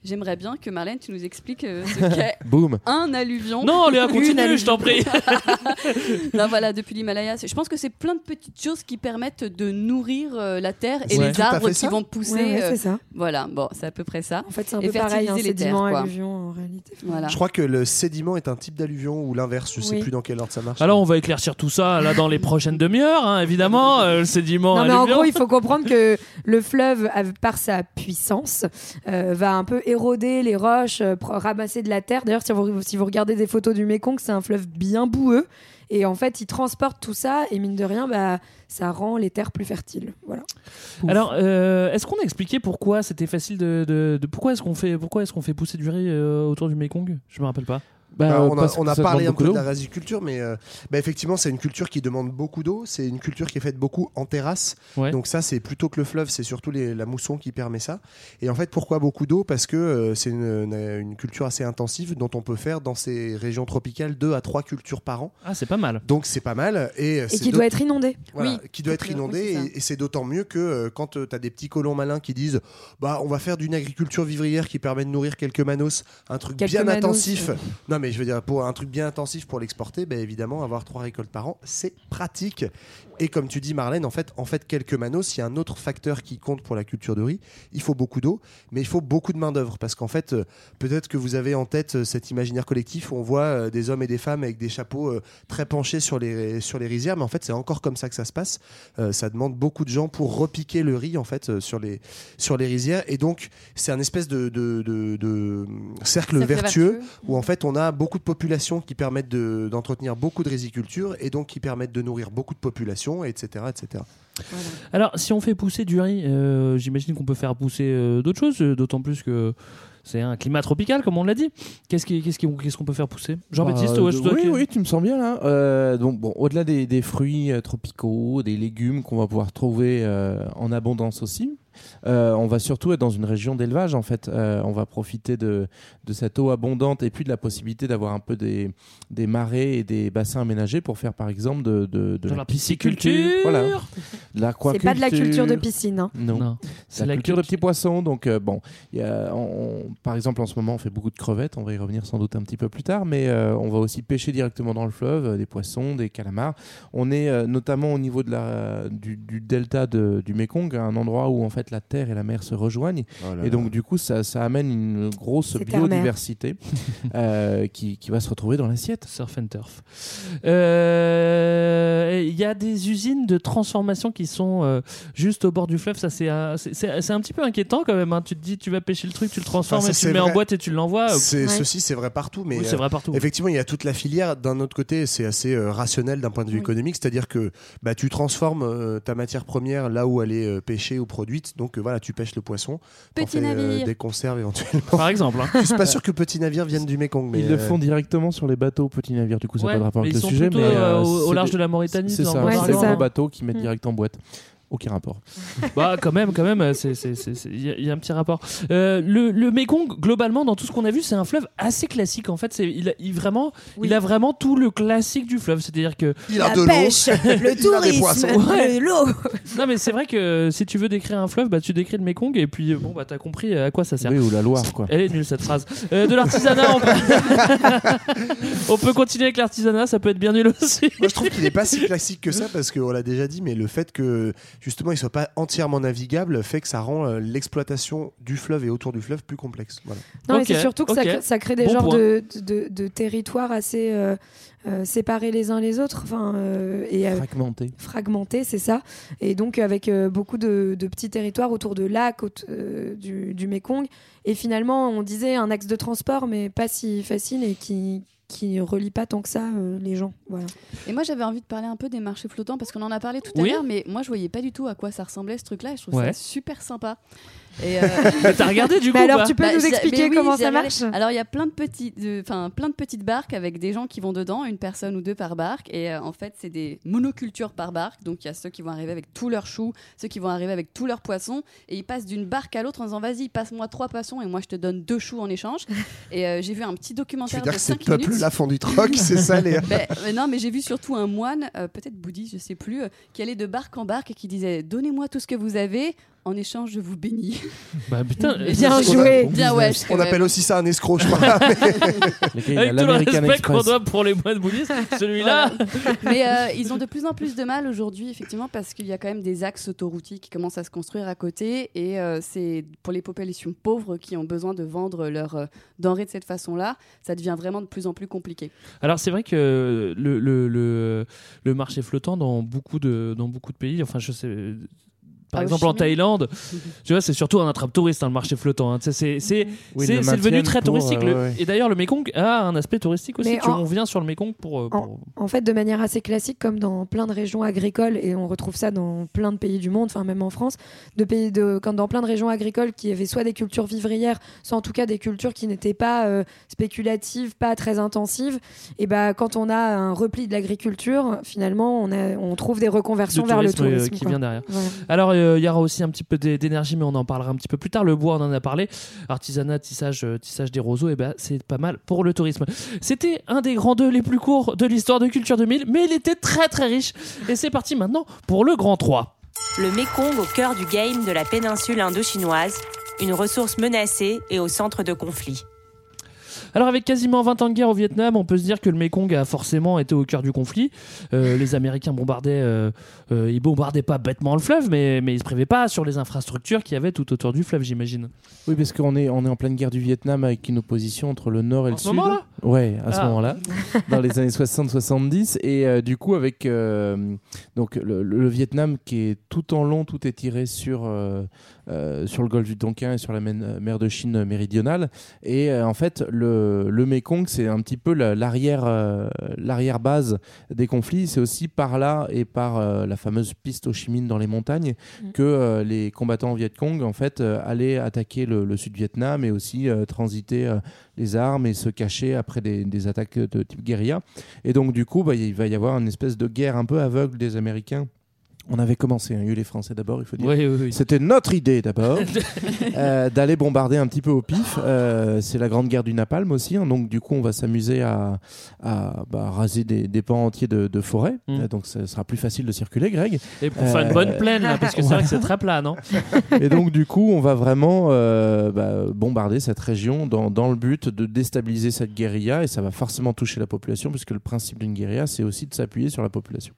J'aimerais bien que Marlène, tu nous expliques euh, ce qu'est un alluvion. Non, Léa, continue, alluvion. je t'en prie. non, voilà, depuis l'Himalaya. c'est- Je pense que c'est plein de petites choses qui permettent de nourrir euh, la terre et Ouais. les Tout à arbres fait qui ça. vont pousser. Ouais, ouais, euh, c'est ça. Voilà, bon, c'est à peu près ça. En fait, c'est un Et peu pareil, un fertiliser les sédiment, terres, quoi. alluvion en réalité. Voilà. Je crois que le sédiment est un type d'alluvion ou l'inverse, je sais Oui. plus dans quel ordre ça marche. Alors, on va éclaircir tout ça là dans les prochaines demi-heures, hein, évidemment. Euh, le sédiment. Non, mais en alluvion. gros, il faut comprendre que le fleuve, av- par sa puissance, euh, va un peu éroder les roches, euh, ramasser de la terre. D'ailleurs, si vous, si vous regardez des photos du Mékong, c'est un fleuve bien boueux. Et en fait, il transporte tout ça, et mine de rien, bah, ça rend les terres plus fertiles. Voilà. Alors, euh, est-ce qu'on a expliqué pourquoi c'était facile de- pourquoi est-ce qu'on fait pourquoi est-ce qu'on fait pousser du riz euh, autour du Mékong Je me rappelle pas. Bah, Bah, euh, on a, on parlé un peu de la d'eau. riziculture, mais euh, bah, effectivement, c'est une culture qui demande beaucoup d'eau. C'est une culture qui est faite beaucoup en terrasse. Ouais. Donc ça, c'est plutôt que le fleuve, c'est surtout les- la mousson qui permet ça. Et en fait, pourquoi beaucoup d'eau? Parce que euh, c'est une, une- une culture assez intensive dont on peut faire dans ces régions tropicales deux à trois cultures par an. Ah, c'est pas mal. Donc c'est pas mal. Et, Et qui doit être inondé. Voilà, Oui. qui doit être Oui, inondé c'est ça. et, et c'est d'autant mieux que euh, quand tu as des petits colons malins qui disent bah on va faire d'une agriculture vivrière qui permet de nourrir quelques manos, un truc Quelques bien manos, intensif. Non mais je veux dire pour un truc bien intensif pour l'exporter, bah, évidemment avoir trois récoltes par an, c'est pratique. Et comme tu dis Marlène, en fait en fait quelques manos, il y a un autre facteur qui compte pour la culture de riz, il faut beaucoup d'eau, mais il faut beaucoup de main d'œuvre parce qu'en fait euh, peut-être que vous avez en tête euh, cet imaginaire collectif où on voit euh, des hommes et des femmes avec des chapeaux très penchés sur les sur les rizières, mais en fait c'est encore comme ça que ça se passe. Ça demande beaucoup de gens pour repiquer le riz en fait sur les sur les rizières. Et donc c'est un espèce de, de, de- de cercle, Cercle vertueux, vertueux. où en fait on a beaucoup de populations qui permettent de- d'entretenir beaucoup de riziculture et donc qui permettent de nourrir beaucoup de populations etc etc. Alors, si on fait pousser du riz, euh, j'imagine qu'on peut faire pousser euh, d'autres choses, euh, d'autant plus que c'est un climat tropical, comme on l'a dit. Qu'est-ce qu'on peut faire pousser? Jean-Baptiste, Bah, ouais, je dois- oui, oui, tu me sens bien là. Euh, donc bon, au-delà des, des fruits euh, tropicaux, des légumes qu'on va pouvoir trouver euh, en abondance aussi, euh, on va surtout être dans une région d'élevage en fait. Euh, on va profiter de, de cette eau abondante et puis de la possibilité d'avoir un peu des, des marais et des bassins aménagés pour faire par exemple de, de, De la, la pisciculture. Voilà. De C'est pas de la culture de piscine. hein. Non. Non, C'est la culture de petits poissons. Donc, euh, bon, il y a- on- on- par exemple, en ce moment, on fait beaucoup de crevettes. On va y revenir sans doute un petit peu plus tard. Mais euh, on va aussi pêcher directement dans le fleuve euh, des poissons, des calamars. On est euh, notamment au niveau de la, du, du delta de- du Mekong, un endroit où en fait la terre et la mer se rejoignent. et donc, du coup, ça, ça amène une grosse biodiversité euh, qui, qui va se retrouver dans l'assiette. Surf and turf. Euh, Il y a des usines de transformation qui sont euh, juste au bord du fleuve. Ça, c'est un, c'est- c'est- c'est un petit peu inquiétant quand même. hein. Tu te dis, tu vas pêcher le truc, tu le transformes ça, et tu le mets en boîte et tu l'envoies. C'est- Ouais. Ceci, c'est vrai partout. Mais Oui, c'est vrai partout. Effectivement, il y a toute la filière. D'un autre côté, c'est assez euh, rationnel d'un point de vue Oui. économique, c'est-à-dire que bah, tu transformes euh, ta matière première là où elle est euh, pêchée ou produite. Donc euh, voilà, tu pêches le poisson, Petit euh, navire. des conserves éventuellement. Par exemple. hein. Je suis pas sûr que Petit Navire vienne du Mekong, mais Ils le euh, font directement sur les bateaux, petits navires. Du coup, ça n'a Ouais, pas de rapport avec ils le sont sujet. plutôt, mais au- large de la Mauritanie, C'est ça, c'est gros bateaux qui mettent Mm. direct en boîte. Aucun rapport. Bah quand même, quand même, il y, a- il y a un petit rapport. Euh, le, le Mekong, globalement, dans tout ce qu'on a vu, c'est un fleuve assez classique. En fait, c'est il, a- il vraiment, il a vraiment tout le classique du fleuve. C'est-à-dire que Il a La de l'eau. pêche, le tourisme. Ouais. l'eau. Non mais c'est vrai que si tu veux décrire un fleuve, bah tu décris le Mekong et puis bon bah t'as compris à quoi ça sert. Oui, ou la Loire, quoi. Elle est nulle cette phrase. Euh, de l'artisanat, on peut... on peut continuer avec l'artisanat, ça peut être bien nul aussi. Moi, je trouve qu'il n'est pas si classique que ça parce qu'on l'a déjà dit, mais le fait que justement il soit pas entièrement navigable fait que ça rend euh, l'exploitation du fleuve et autour du fleuve plus complexe. Voilà. Non, mais c'est surtout que ça, crée- ça crée des Bon genres de, de, de territoires assez euh, euh, séparés les uns les autres. Enfin, euh, et, euh, Fragmenté. fragmentés, c'est ça. Et donc avec euh, beaucoup de, de petits territoires autour de lacs euh, du, du Mékong. Et finalement, on disait un axe de transport, mais pas si facile et qui qui relie pas tant que ça euh, les gens. Voilà. Et moi, j'avais envie de parler un peu des marchés flottants parce qu'on en a parlé tout Oui. à l'heure, mais moi, je voyais pas du tout à quoi ça ressemblait ce truc-là et je trouve Ouais. ça super sympa. Et euh, Mais t'as regardé du coup Mais alors, tu peux Bah, nous expliquer mais oui, comment ça regardé. marche Alors il y a plein de enfin plein de petites barques avec des gens qui vont dedans, une personne ou deux par barque, et euh, en fait c'est des monocultures par barque. Donc il y a ceux qui vont arriver avec tous leurs choux, ceux qui vont arriver avec tous leurs poissons, et ils passent d'une barque à l'autre en disant vas-y passe-moi trois poissons et moi je te donne deux choux en échange. Et euh, j'ai vu un petit Tu documentaire veux dire de que ces 5 minutes. peuples-là font du troc, c'est ça les. Ben, euh, non, mais j'ai vu surtout un moine, euh, peut-être bouddhiste, je sais plus, euh, qui allait de barque en barque et qui disait Donnez-moi tout ce que vous avez, en échange je vous bénis. Bah putain, Bien joué. Bien ouais. On appelle aussi ça un escroc, je crois. Avec tout le respect qu'on doit pour les moines bouddhistes, celui-là. Mais euh, ils ont de plus en plus de mal aujourd'hui, effectivement, parce qu'il y a quand même des axes autoroutiers qui commencent à se construire à côté. Et euh, c'est pour les populations pauvres qui ont besoin de vendre leurs euh, denrées de cette façon-là, ça devient vraiment de plus en plus compliqué. Alors c'est vrai que le, le, le, le marché flottant dans beaucoup de, dans beaucoup de pays, enfin je sais... Par Ah, exemple en. Thaïlande, tu vois, c'est surtout un attrape touriste hein, le marché flottant. hein. C'est c'est Oui, devenu très pour, touristique. euh, Le- ouais, ouais. Et d'ailleurs, le Mekong a un aspect touristique aussi. Tu- en- On vient sur le Mekong pour, euh, pour- En fait, de manière assez classique, comme dans plein de régions agricoles, et on retrouve ça dans plein de pays du monde, enfin même en France, de pays de, quand dans plein de régions agricoles qui avaient soit des cultures vivrières, soit en tout cas des cultures qui n'étaient pas euh, spéculatives, pas très intensives, et bah quand on a un repli de l'agriculture, finalement, on, a, on trouve des reconversions vers le tourisme, euh, qui quoi. vient derrière. Alors, euh, il y aura aussi un petit peu d'é- d'énergie, mais on en parlera un petit peu plus tard. Le bois, on en a parlé. Artisanat, tissage, euh, tissage des roseaux, et ben c'est pas mal pour le tourisme. C'était un des grands deux les plus courts de l'histoire de Culture 2000, mais il était très très riche. Et c'est parti maintenant pour le grand 3. Le Mékong au cœur du game de la péninsule indo-chinoise, une ressource menacée et au centre de conflits. Alors avec quasiment 20 ans de guerre au Vietnam, on peut se dire que le Mekong a forcément été au cœur du conflit. Euh, les Américains bombardaient, euh, euh, ils bombardaient pas bêtement le fleuve, mais, mais ils se privaient pas sur les infrastructures qu'il y avait tout autour du fleuve, j'imagine. Oui, parce qu'on est, on est en pleine guerre du Vietnam avec une opposition entre le nord et En le ce sud. moment-là? Ouais, à ce Ah. moment-là, dans les années 60-70. Et du coup, avec donc, le, le Vietnam qui est tout en long, tout est tiré sur, sur le golfe du Tonkin et sur la men- mer de Chine méridionale. Et euh, en fait, le, le Mekong, c'est un petit peu la- l'arrière euh, l'arrière base des conflits. C'est aussi par là et par euh, la fameuse piste Ho Chi Minh dans les montagnes Mm. que euh, les combattants Viet Cong en fait euh, allaient attaquer le, le sud Vietnam et aussi euh, transiter euh, les armes et se cacher après des, des attaques de type guérilla. Et donc du coup, bah, il va y avoir une espèce de guerre un peu aveugle des Américains. On avait commencé, hein, il y a eu les Français d'abord, il faut dire. Oui, oui, oui. C'était notre idée d'abord euh, d'aller bombarder un petit peu au pif. Euh, c'est la grande guerre du napalm aussi, hein, donc du coup on va s'amuser à, à, bah, raser des, des pans entiers de, de forêt. Mm. Euh, donc ça sera plus facile de circuler, Greg. Et pour faire une bonne plaine, là, parce que c'est vrai que c'est très plat, non et donc du coup, on va vraiment bah, bombarder cette région dans, dans le but de déstabiliser cette guérilla et ça va forcément toucher la population puisque le principe d'une guérilla, c'est aussi de s'appuyer sur la population.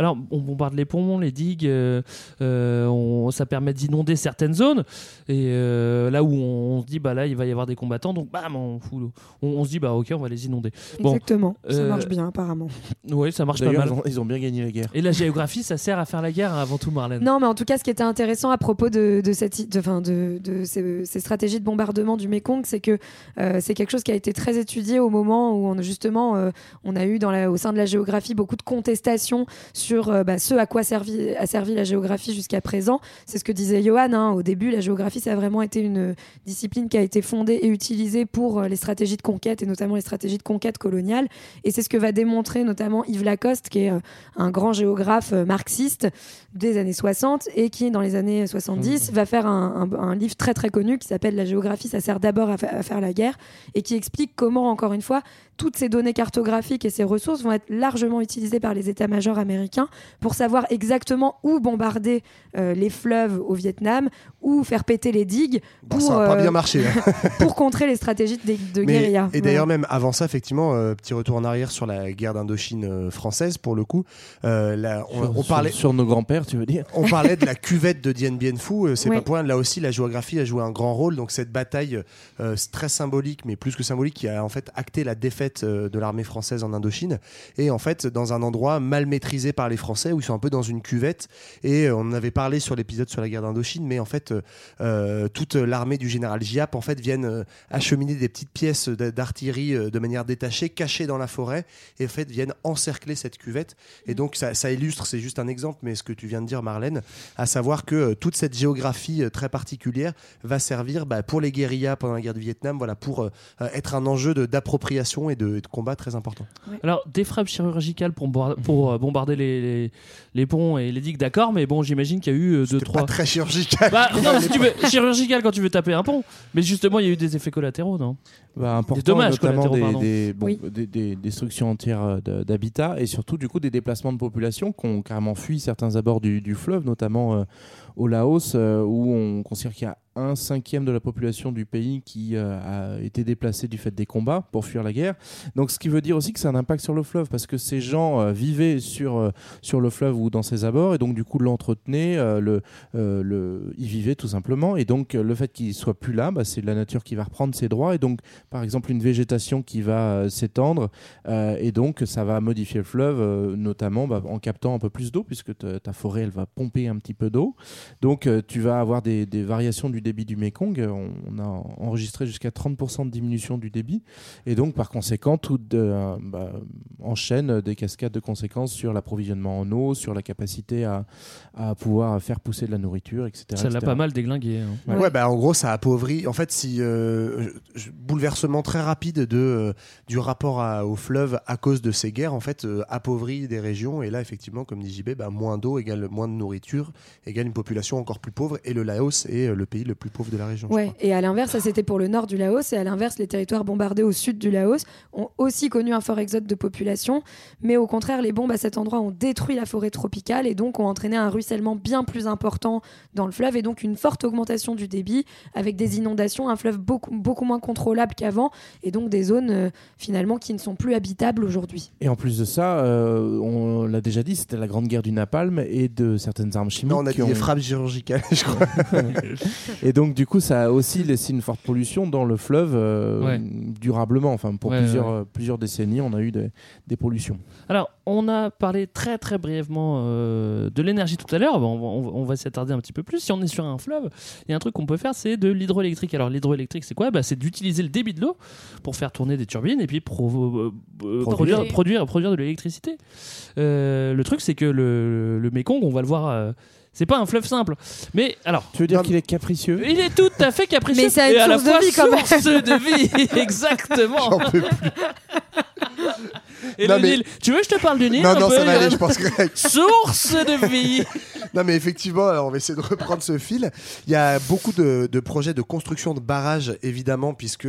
Alors, on bombarde les ponts, les digues, euh, euh, on- ça permet d'inonder certaines zones. Et euh, là où on, on se dit, bah là, il va y avoir des combattants, donc bam, on, fout on, on se dit, bah ok, on va les inonder. Bon, Exactement, ça euh, marche bien apparemment. Oui, ça marche pas mal. ils ont, ils ont bien gagné la guerre. Et la géographie, ça sert à faire la guerre hein, avant tout, Marlène. Non, mais en tout cas, ce qui était intéressant à propos de, de, cette, de, enfin, de, de ces, ces stratégies de bombardement du Mekong, c'est que euh, c'est quelque chose qui a été très étudié au moment où on, justement euh, on a eu dans la, au sein de la géographie beaucoup de contestations informations sur euh, bah, ce à quoi servi, a servi la géographie jusqu'à présent. C'est ce que disait Johan. hein. Au début, la géographie, ça a vraiment été une discipline qui a été fondée et utilisée pour euh, les stratégies de conquête et notamment les stratégies de conquête coloniale. Et c'est ce que va démontrer notamment Yves Lacoste, qui est euh, un grand géographe marxiste des années 60 et qui, dans les années 70, va faire un, un- un livre très très connu qui s'appelle La géographie, ça sert d'abord à faire la guerre et qui explique comment, encore une fois, toutes ces données cartographiques et ces ressources vont être largement utilisées par les états-majors américains pour savoir exactement où bombarder euh, les fleuves au Vietnam, où faire péter les digues Bon, pour, ça pas euh, bien marché. hein. pour contrer les stratégies de, de Mais- guérilla. Et d'ailleurs, même avant ça, effectivement, euh, petit retour en arrière sur la guerre d'Indochine française, pour le coup. Euh, là, on, Sur- on parlait. sur nos grands-pères, tu veux dire On parlait de la cuvette de Dien Bien Phu, c'est Oui. pas point. Là aussi, la géographie a joué un grand rôle. Donc cette bataille euh, très symbolique, mais plus que symbolique, qui a en fait acté la défaite euh, de l'armée française en Indochine. Et en fait, dans un endroit mal maîtrisé par les Français, où ils sont un peu dans une cuvette. Et euh, on avait parlé sur l'épisode sur la guerre d'Indochine, mais en fait, euh, toute l'armée du général Giap en fait viennent acheminer des petites pièces d'artillerie de manière détachée, cachées dans la forêt, et en fait viennent encercler cette cuvette. Et donc ça, illustre, c'est juste un exemple, mais ce que tu viens de dire, Marlène, à savoir que toute cette géographie très particulière va servir bah, pour les guérillas pendant la guerre du Vietnam, voilà, pour être un enjeu d'appropriation et de, et de combat très important. Alors, des frappes chirurgicales pour, euh, bombarder les, les, les ponts et les digues, d'accord, mais bon, j'imagine qu'il y a eu euh, deux, trois. Pas très chirurgical. Bah, non, si tu veux, chirurgical quand tu veux taper un pont. Mais justement, il y a eu des effets collatéraux, non? Bah, important, Des dommages notamment collatéraux, des, pardon. des, bon, Oui. des- des destructions entières euh, d'habitats et surtout du coup des déplacements de population qui ont carrément fui certains abords du, du fleuve, notamment euh, au Laos, euh, où on considère qu'il y a un cinquième de la population du pays qui euh, a été déplacée du fait des combats pour fuir la guerre. Donc ce qui veut dire aussi que c'est un impact sur le fleuve parce que ces gens euh, vivaient sur, euh, sur le fleuve ou dans ses abords et donc du coup l'entretenaient, le, le, y vivaient tout simplement. Et donc le fait qu'il soit plus là, bah, c'est la nature qui va reprendre ses droits. Et donc par exemple une végétation qui va s'étendre et donc ça va modifier le fleuve notamment bah, en captant un peu plus d'eau puisque ta forêt elle va pomper un petit peu d'eau. Donc tu vas avoir des, des variations du débit du Mekong on, a enregistré jusqu'à 30% de diminution du débit et donc par conséquent tout de, euh, bah, enchaîne des cascades de conséquences sur l'approvisionnement en eau sur la capacité à, à pouvoir faire pousser de la nourriture etc Ça l'a pas mal déglingué. hein. Ouais, bah en gros ça appauvrit. En fait, si euh, bouleversement très rapide de euh, du rapport à- au fleuve à cause de ces guerres, en fait, euh, appauvrit des régions. Et là, effectivement, comme dit JB, bah, moins d'eau égale moins de nourriture égale une population encore plus pauvre. Et le Laos est le pays le plus pauvre de la région. je Ouais, et à l'inverse, ça c'était pour le nord du Laos, et à l'inverse, les territoires bombardés au sud du Laos ont aussi connu un fort exode de population, mais au contraire, les bombes à cet endroit ont détruit la forêt tropicale et donc ont entraîné un ruissellement bien plus important dans le fleuve et donc une forte augmentation du débit avec des inondations, un fleuve beaucoup, beaucoup moins contrôlable qu'avant et donc des zones euh, finalement qui ne sont plus habitables aujourd'hui. Et en plus de ça, euh, on l'a déjà dit, c'était la grande guerre du napalm et de certaines armes chimiques. Non, on a dit ont- les frappes chirurgicales, je crois. et donc, du coup, ça a aussi laissé une forte pollution dans le fleuve euh, Ouais. durablement. Enfin, pour Ouais, plusieurs, ouais. plusieurs décennies, on a eu des, des pollutions. Alors, on a parlé très très brièvement euh, de l'énergie tout à l'heure. Bon, on, va- on va s'y attarder un petit peu plus. Si on est sur un fleuve, il y a un truc qu'on peut faire, c'est de l'hydroélectrique. Alors, l'hydroélectrique, c'est quoi? Bah, C'est d'utiliser le débit de l'eau pour faire tourner des turbines et puis euh, Produire. produire, produire, produire de l'électricité. Le truc, c'est que le, le Mekong, on va le voir. C'est pas un fleuve simple. Mais alors. Tu veux dire qu'il est capricieux Il est tout à fait capricieux. Mais ça a une et à la source de fois vie, quand même. source de vie. Exactement. Et Non, le mais- Nil. Tu veux que je te parle du Nil Non, un non, peu, ça va aller, je pense que. Source de vie. Non, mais effectivement, alors on va essayer de reprendre ce fil. Il y a beaucoup de, de projets de construction de barrages, évidemment, puisque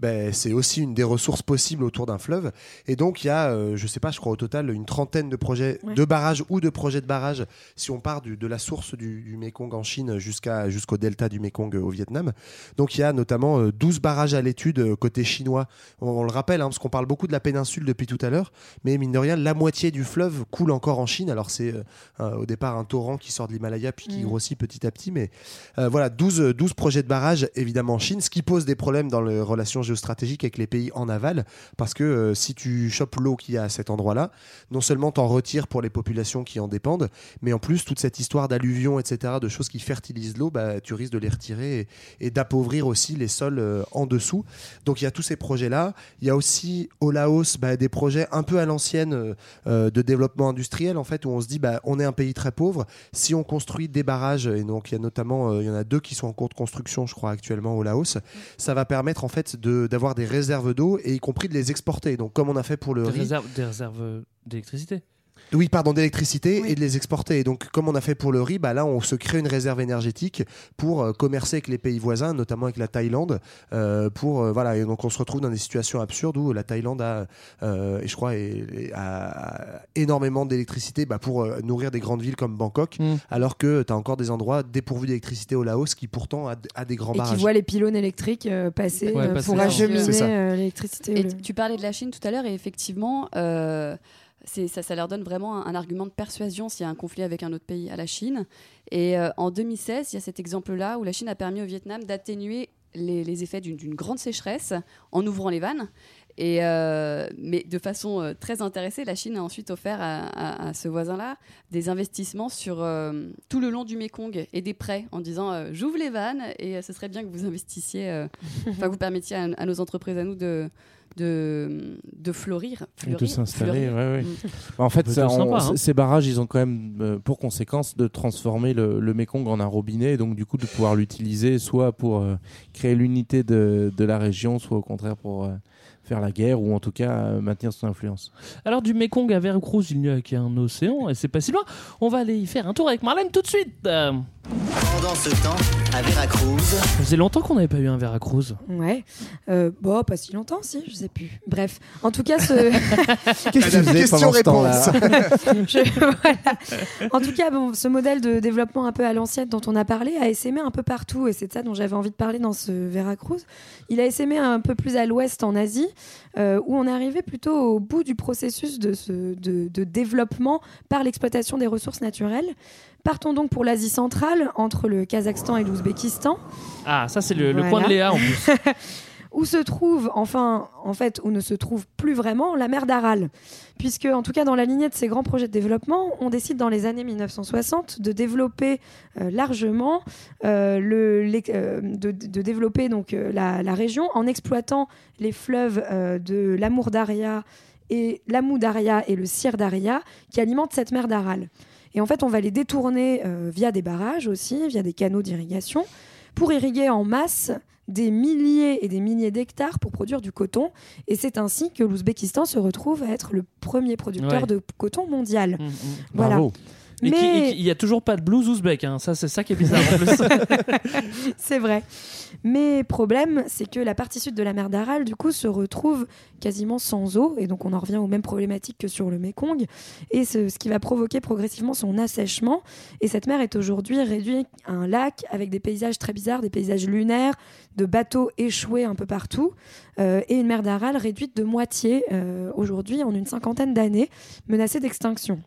ben, c'est aussi une des ressources possibles autour d'un fleuve. Et donc, il y a, euh, je sais pas, je crois au total, une trentaine de projets Ouais. de barrages ou de projets de barrages, si on part du- de la source du, du Mekong en Chine jusqu'à, jusqu'au delta du Mekong euh, au Vietnam. Donc, il y a notamment euh, 12 barrages à l'étude euh, côté chinois. On, on le rappelle, hein, parce qu'on parle beaucoup de la péninsule depuis tout à l'heure, mais mine de rien, la moitié du fleuve coule encore en Chine. Alors, c'est euh, au départ un torrent qui sort de l'Himalaya puis qui Mm. grossit petit à petit. Mais euh, voilà, 12, euh, 12 projets de barrage évidemment en Chine, ce qui pose des problèmes dans les relations géostratégiques avec les pays en aval, parce que euh, si tu chopes l'eau qu'il y a à cet endroit-là, non seulement t'en retires pour les populations qui en dépendent, mais en plus toute cette histoire d'alluvions, etc., de choses qui fertilisent l'eau, bah, tu risques de les retirer et, et d'appauvrir aussi les sols en dessous. Donc il y a tous ces projets-là. Il y a aussi au Laos bah, des projets un peu à l'ancienne euh, euh, de développement industriel, en fait, où on se dit, bah, on est un pays très pauvre. Si on construit des barrages, et donc il y a notamment, euh, il y en a deux qui sont en cours de construction, je crois, actuellement au Laos, ça va permettre en fait de- d'avoir des réserves d'eau et y compris de les exporter. Donc comme on a fait pour le Des riz. réserves, des réserves d'électricité. Oui, pardon, d'électricité et de les exporter. Et donc, comme on a fait pour le riz, bah là, on se crée une réserve énergétique pour euh, commercer avec les pays voisins, notamment avec la Thaïlande. euh, pour euh, voilà, et donc on se retrouve dans des situations absurdes où la Thaïlande a, euh, et je crois, est- est- a énormément d'électricité bah, pour euh, nourrir des grandes villes comme Bangkok, Mm. alors que tu as encore des endroits dépourvus d'électricité au Laos qui pourtant a, a des grands Et qui barrages. voient les pylônes électriques euh, passer Ouais, euh, passer pour acheminer euh, l'électricité. Et le- tu parlais de la Chine tout à l'heure et effectivement, euh, ça, leur donne vraiment un, argument de persuasion s'il y a un conflit avec un autre pays à la Chine. Et euh, en 2016, il y a cet exemple-là où la Chine a permis au Vietnam d'atténuer les, effets d'une grande sécheresse en ouvrant les vannes. Euh, mais de façon euh, très intéressée, la Chine a ensuite offert à, ce voisin-là des investissements sur tout le long du Mékong et des prêts en disant j'ouvre les vannes et ce serait bien que vous investissiez, enfin vous permettiez à nos entreprises, à nous de de, de fleurir, de fleurir, s'installer. fleurir. ouais, ouais. Mm. Bah, en fait, Plutôt ça, on- sympa, hein. ces barrages, ils ont quand même euh, pour conséquence de transformer le, le Mekong en un robinet, et donc du coup de pouvoir l'utiliser soit pour euh, créer l'unité de, de la région, soit au contraire pour euh, faire la guerre ou en tout cas euh, maintenir son influence. Alors du Mekong à Veracruz, il n'y a qu'un océan et c'est pas si loin. On va aller y faire un tour avec Marlène tout de suite. Euh, Pendant ce temps, à Veracruz, ça faisait longtemps qu'on n'avait pas eu un Veracruz. Ouais. Euh, bon, pas si longtemps, si, je sais plus. Bref, en tout cas, ce. Qu'est-ce que Je- voilà. En tout cas, bon, ce modèle de développement un peu à l'ancienne dont on a parlé a essaimé un peu partout, et c'est de ça dont j'avais envie de parler dans ce Veracruz. Il a essaimé un peu plus à l'ouest en Asie, euh, où on est arrivé plutôt au bout du processus de, ce, de, de développement par l'exploitation des ressources naturelles. Partons donc pour l'Asie centrale, entre le Kazakhstan et l'Ouzbékistan Ah, ça c'est le, le Voilà. coin de Léa en plus. où se trouve, enfin, en fait, où ne se trouve plus vraiment la mer d'Aral. Puisque, en tout cas, dans la lignée de ces grands projets de développement, on décide dans les années 1960 de développer euh, largement, euh, le, les- euh, de, de développer donc la, la région en exploitant les fleuves de l'Amour Daria et l'Amou Daria et le Sir Daria qui alimentent cette mer d'Aral. Et en fait, on va les détourner euh, via des barrages aussi, via des canaux d'irrigation, pour irriguer en masse des milliers et des milliers d'hectares pour produire du coton. Et c'est ainsi que l'Ouzbékistan se retrouve à être le premier producteur Ouais. de coton mondial. Mm, mm. Voilà. Bravo. Mais il y a toujours pas de blues ouzbek, hein. ça c'est ça qui est bizarre c'est vrai. Mais problème, c'est que la partie sud de la mer d'Aral, du coup, se retrouve quasiment sans eau. Et donc, on en revient aux mêmes problématiques que sur le Mékong. Et ce, ce qui va provoquer progressivement son assèchement. Et cette mer est aujourd'hui réduite à un lac avec des paysages très bizarres, des paysages lunaires, de bateaux échoués un peu partout. euh, et une mer d'Aral réduite de moitié euh, aujourd'hui en une cinquantaine d'années, menacée d'extinction.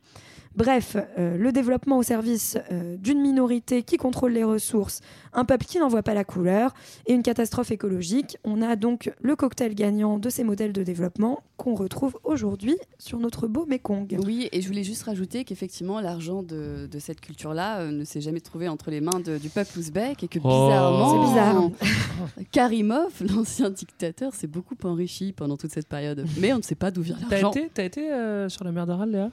Bref, euh, le développement au service euh, d'une minorité qui contrôle les ressources, un peuple qui n'en voit pas la couleur et une catastrophe écologique. On a donc le cocktail gagnant de ces modèles de développement qu'on retrouve aujourd'hui sur notre beau Mekong. Oui, et je voulais juste rajouter qu'effectivement, l'argent de, de cette culture-là euh, ne s'est jamais trouvé entre les mains de- du peuple ouzbek et que Oh. bizarrement, C'est bizarre. Karimov, l'ancien dictateur, s'est beaucoup enrichi pendant toute cette période. Mais on ne sait pas d'où vient T'as l'argent. été, t'as été euh, sur la mer d'Aral, Léa?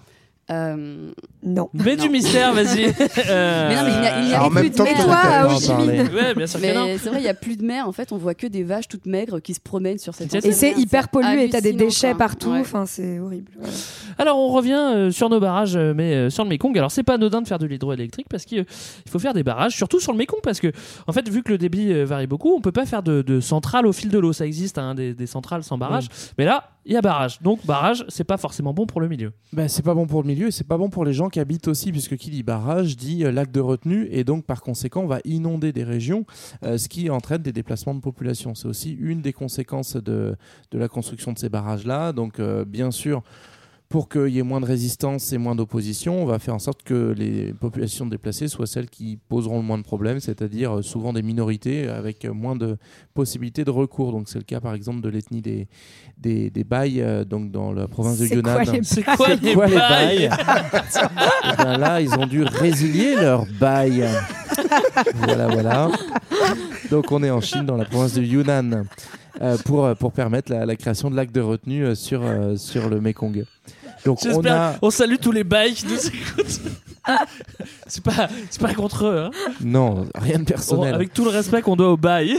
Euh, Non. Mais du mystère, vas-y. Euh, Mais non, mais il n'y a, il n'y a Alors, en plus de mer. Et toi, à Ho Chi Minh Ouais, bien sûr que non. Mais c'est vrai, il n'y a plus de mer. En fait, on voit que des vaches toutes maigres qui se promènent sur cette Et Et c'est hyper pollué, t'as des déchets quoi. partout, Ouais. enfin c'est horrible. Alors on revient euh, sur nos barrages, euh, mais euh, sur le Mékong. Alors c'est pas anodin de faire de l'hydroélectrique parce qu'il faut faire des barrages, surtout sur le Mékong parce que en fait vu que le débit euh, varie beaucoup, on peut pas faire de, de centrales au fil de l'eau. Ça existe hein, des, des centrales sans barrage, mais là il y a barrage. Donc barrage c'est pas forcément bon pour le milieu. Bah, c'est pas bon pour le milieu et c'est pas bon pour les gens qui habitent aussi, puisque qui dit barrage dit euh, lac de retenue et donc par conséquent on va inonder des régions, euh, ce qui entraîne des déplacements de population. C'est aussi une des conséquences de, de la construction de ces barrages-là. Donc euh, bien sûr, pour qu'il y ait moins de résistance et moins d'opposition, on va faire en sorte que les populations déplacées soient celles qui poseront le moins de problèmes, c'est-à-dire euh, souvent des minorités avec euh, moins de possibilités de recours. Donc c'est le cas par exemple de l'ethnie des, des, des Baïs, euh, donc dans la province de C'est Yunnan. quoi les C'est quoi Baïs les les Baïs Eh bien là, ils ont dû résilier leur bail. voilà, voilà. Donc on est en Chine, dans la province de Yunnan, euh, pour, pour permettre la, la création de lacs de retenue sur, euh, sur le Mekong. Donc on J'espère. a... On, salue tous les bails qui nous écoutent. c'est pas, c'est pas contre eux. Hein. Non, rien de personnel. On- avec tout le respect qu'on doit aux bails.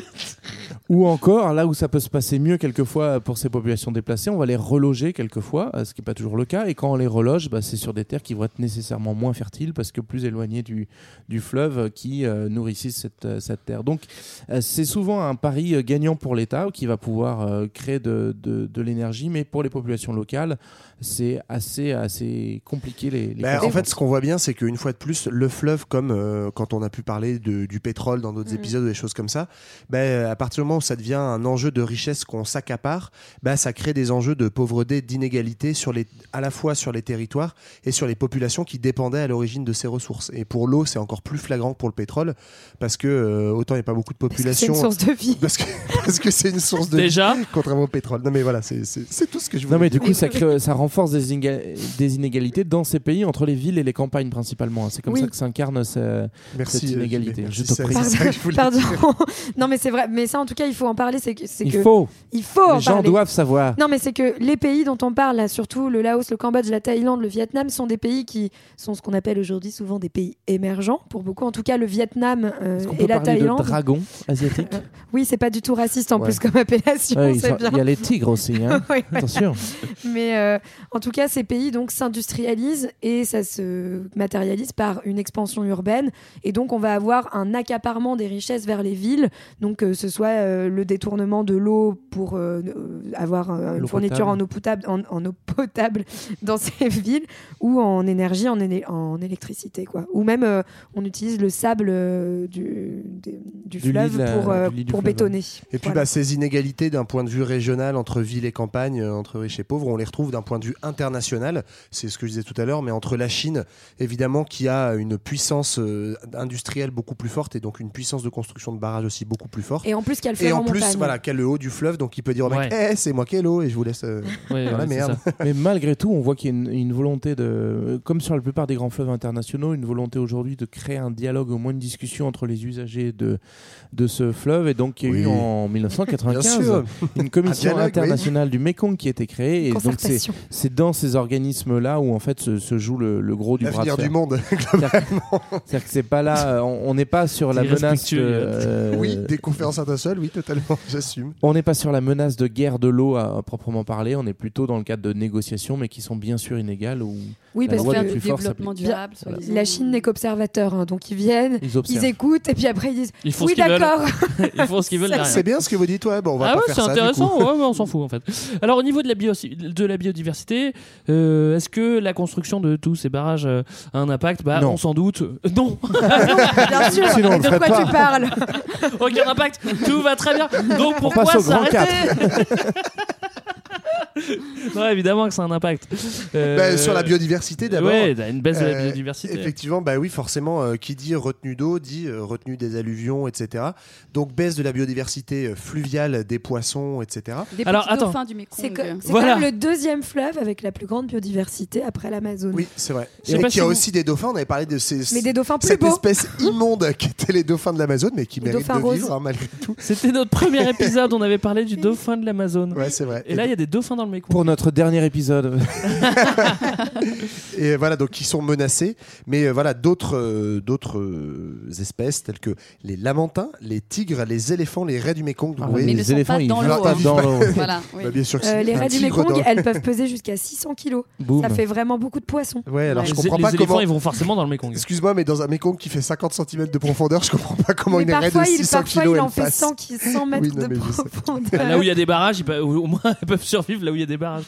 Ou encore, là où ça peut se passer mieux quelquefois pour ces populations déplacées, on va les reloger quelquefois, euh, ce qui n'est pas toujours le cas. Et quand on les reloge, bah, c'est sur des terres qui vont être nécessairement moins fertiles parce que plus éloignées du, du fleuve euh, qui euh, nourrissent cette, euh, cette terre. Donc euh, c'est souvent un pari euh, gagnant pour l'État qui va pouvoir euh, créer de, de, de l'énergie, mais pour les populations locales, c'est assez, assez compliqué. Les, les Bah, en conséquences. fait, ce qu'on voit bien, c'est qu'une fois de plus, le fleuve, comme euh, quand on a pu parler de- du pétrole dans d'autres Mhm. épisodes ou des choses comme ça, bah, à partir du moment où ça devient un enjeu de richesse qu'on s'accapare, bah, ça crée des enjeux de pauvreté, d'inégalité sur les, à la fois sur les territoires et sur les populations qui dépendaient à l'origine de ces ressources. Et pour l'eau, c'est encore plus flagrant que pour le pétrole, parce que euh, autant il n'y a pas beaucoup de C'est population. une source de vie. Parce que parce que c'est une source de Déjà vie, contrairement au pétrole. Non mais voilà, c'est c'est- c'est tout ce que je voulais Non mais du coup ça, crée, ça renforce des, des inégalités dans ces pays entre les villes et les campagnes principalement. C'est comme Oui. ça que s'incarne ce- cette euh, inégalité. Julie. Je Merci, te c'est- prie. c'est ça que je voulais Pardon. dire. non, mais c'est vrai. Mais ça, en tout cas, il faut en parler. C'est que, c'est Il que- faut. Il faut en Les gens parler. doivent savoir. Non, mais c'est que les pays dont on parle, là, surtout le Laos, le Cambodge, la Thaïlande, le Vietnam, sont des pays qui sont ce qu'on appelle aujourd'hui souvent des pays émergents, pour beaucoup. En tout cas, le Vietnam euh, On et peut la parler de Thaïlande. dragon asiatique. Oui, c'est pas du tout raciste en Ouais. plus comme appellation, Ouais, ils c'est sont- bien. Il y a les tigres aussi. Hein. Ouais. Attention. Mais euh, en tout cas, ces pays donc s'industrialisent et ça se matérialise par une expansion urbaine. Et donc, on va avoir un accaparement des richesses vers les villes. Donc, que ce soit euh, le détournement de l'eau pour euh, euh, avoir euh, une fourniture potable. en eau potable, en, en eau potable dans ces villes ou en énergie, en, éne- en électricité, quoi. Ou même, euh, on utilise le sable euh, du, des- du, Du fleuve la- pour, euh, du lit du pour fleuve, bétonner. Et puis Voilà. bah, ces inégalités d'un point de vue régional entre ville et campagne, euh, entre riches et pauvres, on les retrouve d'un point de vue international. C'est ce que je disais tout à l'heure, mais entre la Chine, évidemment, qui a une puissance euh, industrielle beaucoup plus forte et donc une puissance de construction de barrages aussi beaucoup plus forte. Et en plus, qu'il y a le Et fleuve en en plus, montagne. voilà, a le haut du fleuve, donc il peut dire au mec, Ouais. Eh, c'est moi qui ai l'eau et je vous laisse euh, dans la merde. Mais malgré tout, on voit qu'il y a une, une volonté de, comme sur la plupart des grands fleuves internationaux, une volonté aujourd'hui de créer un dialogue, au moins une discussion entre les usagers de, de ce fleuve. Et donc, il y a eu en Bien 1995 sûr. une commission Un dialogue, internationale du Mekong qui a été créée. Et donc, c'est, dans ces organismes-là où en fait se, se joue le, le gros du bras de fer. du monde, C'est-à-dire c'est-à-dire que c'est pas là, euh, on n'est pas sur la menace. de, euh, oui, des conférences internationales, oui, totalement, j'assume. on n'est pas sur la menace de guerre de l'eau à, à proprement parler, on est plutôt dans le cadre de négociations, mais qui sont bien sûr inégales. Où Oui, parce que du s'applique. Bien- La Chine n'est qu'observateur, hein, donc ils viennent, Ils écoutent et puis après ils disent Ils font oui d'accord. Ils font ce qu'ils veulent. C'est bien ce que vous dites, ouais, bon, on va ah pas ouais, faire c'est intéressant, ouais, ouais, on s'en fout en fait. Alors au niveau de la, bio de la biodiversité, euh, est-ce que la construction de tous ces barrages euh, un impact bah, Non. On s'en doute. Euh, non Bien sûr. Sinon, on Et le de ferait quoi pas. tu parles Aucun impact, tout va très bien. Donc pourquoi passe au grand s'arrêter Non, évidemment que ça a un impact. Euh, Bah, sur la biodiversité d'abord. T'as une baisse de la Euh, biodiversité. Effectivement, bah oui, forcément, euh, qui dit retenue d'eau dit euh, retenue des alluvions, etc. Donc baisse de la biodiversité euh, fluviale des poissons, etc. Des Alors, attends. dauphins du Mekong. C'est que- c'est Voilà. quand même le deuxième fleuve avec la plus grande biodiversité après l'Amazone. Oui, c'est vrai. Et qui si a vous- aussi des dauphins. On avait parlé de ces, Mais des dauphins plus cette beaux. espèce immonde qui étaient les dauphins de l'Amazone, mais qui Les méritent dauphins de roses. vivre hein, malgré tout. C'était notre premier épisode, on avait parlé du dauphin de l'Amazone. Ouais, c'est vrai. Et là, il y a des dauphins dans le Mekong. Pour notre dernier épisode. Et voilà, donc qui sont menacés. Mais euh, voilà, d'autres euh, d'autres euh, espèces telles que les lamantins, les tigres, les éléphants, les raies du Mekong. Donc, Ah, mais les ne sont éléphants, pas ils dans l'eau, pas hein. dans l'eau. Voilà, oui. Bah, bien sûr que Euh, les Un raies du tigre Mekong, dans- elles peuvent peser jusqu'à 600 kilos. Boum. Ça fait vraiment beaucoup de poissons. Ouais, alors Ouais. je Les- comprends les pas éléphants, comment. ils vont forcément dans le Mekong. Excuse-moi, mais dans un Mekong qui fait 50 cm de profondeur, je comprends pas comment mais une raie de parfois, il, 600 parfois kg il en elle fait passe. 100, qui- 100 mètres Oui, non, de mais je sais. profondeur. Là où il y a des barrages, ils peuvent- au moins ils peuvent survivre. Là où il y a des barrages.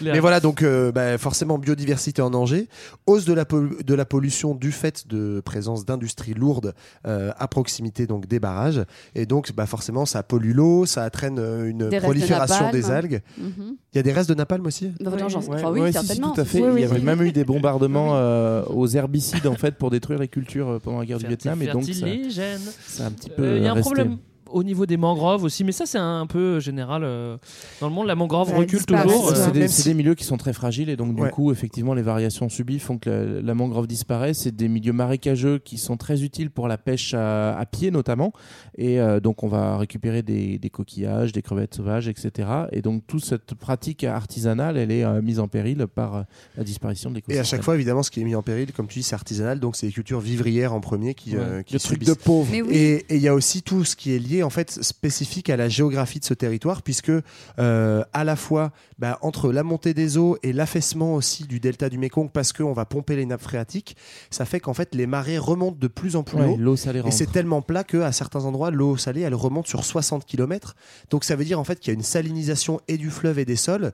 Les- Mais voilà, donc euh, bah, forcément biodiversité en danger, hausse de la, de la pollution du fait de présence d'industries lourdes euh, à proximité donc des barrages, et donc bah, forcément ça pollue l'eau, ça entraîne euh, une Des restes de prolifération des algues. Mhm. Il y a des restes de napalm aussi? Bah, Ouais, enfin, oui, ouais, si, si, certainement. tout à fait. Oui, Il y oui. avait même eu des bombardements euh, aux herbicides en fait pour détruire les cultures pendant la guerre du Vietnam et donc ça, Fertiligène. ça a un petit peu. Euh, Il y a un resté. problème au niveau des mangroves aussi, mais ça c'est un peu général euh, dans le monde. La mangrove recule toujours. ça. euh, C'est des, Même c'est si- des milieux qui sont très fragiles et donc du Ouais. coup effectivement les variations subies font que la, la mangrove disparaît. C'est des milieux marécageux qui sont très utiles pour la pêche à, à pied notamment et euh, donc on va récupérer des, des coquillages, des crevettes sauvages, etc. Et donc toute cette pratique artisanale elle est euh, mise en péril par euh, la disparition de Et l'écosystème. à chaque fois, évidemment, ce qui est mis en péril, comme tu dis, c'est artisanal, donc c'est les cultures vivrières en premier qui, Ouais. euh, qui le truc de pauvre. Oui. Et et il y a aussi tout ce qui est lié en fait spécifique à la géographie de ce territoire, puisque euh, à la fois bah, entre la montée des eaux et l'affaissement aussi du delta du Mékong, parce qu'on va pomper les nappes phréatiques, ça fait qu'en fait les marées remontent de plus en plus Ouais, haut. l'eau salée Et c'est tellement plat qu'à certains endroits, l'eau salée, elle remonte sur 60 km. Donc ça veut dire en fait qu'il y a une salinisation et du fleuve et des sols.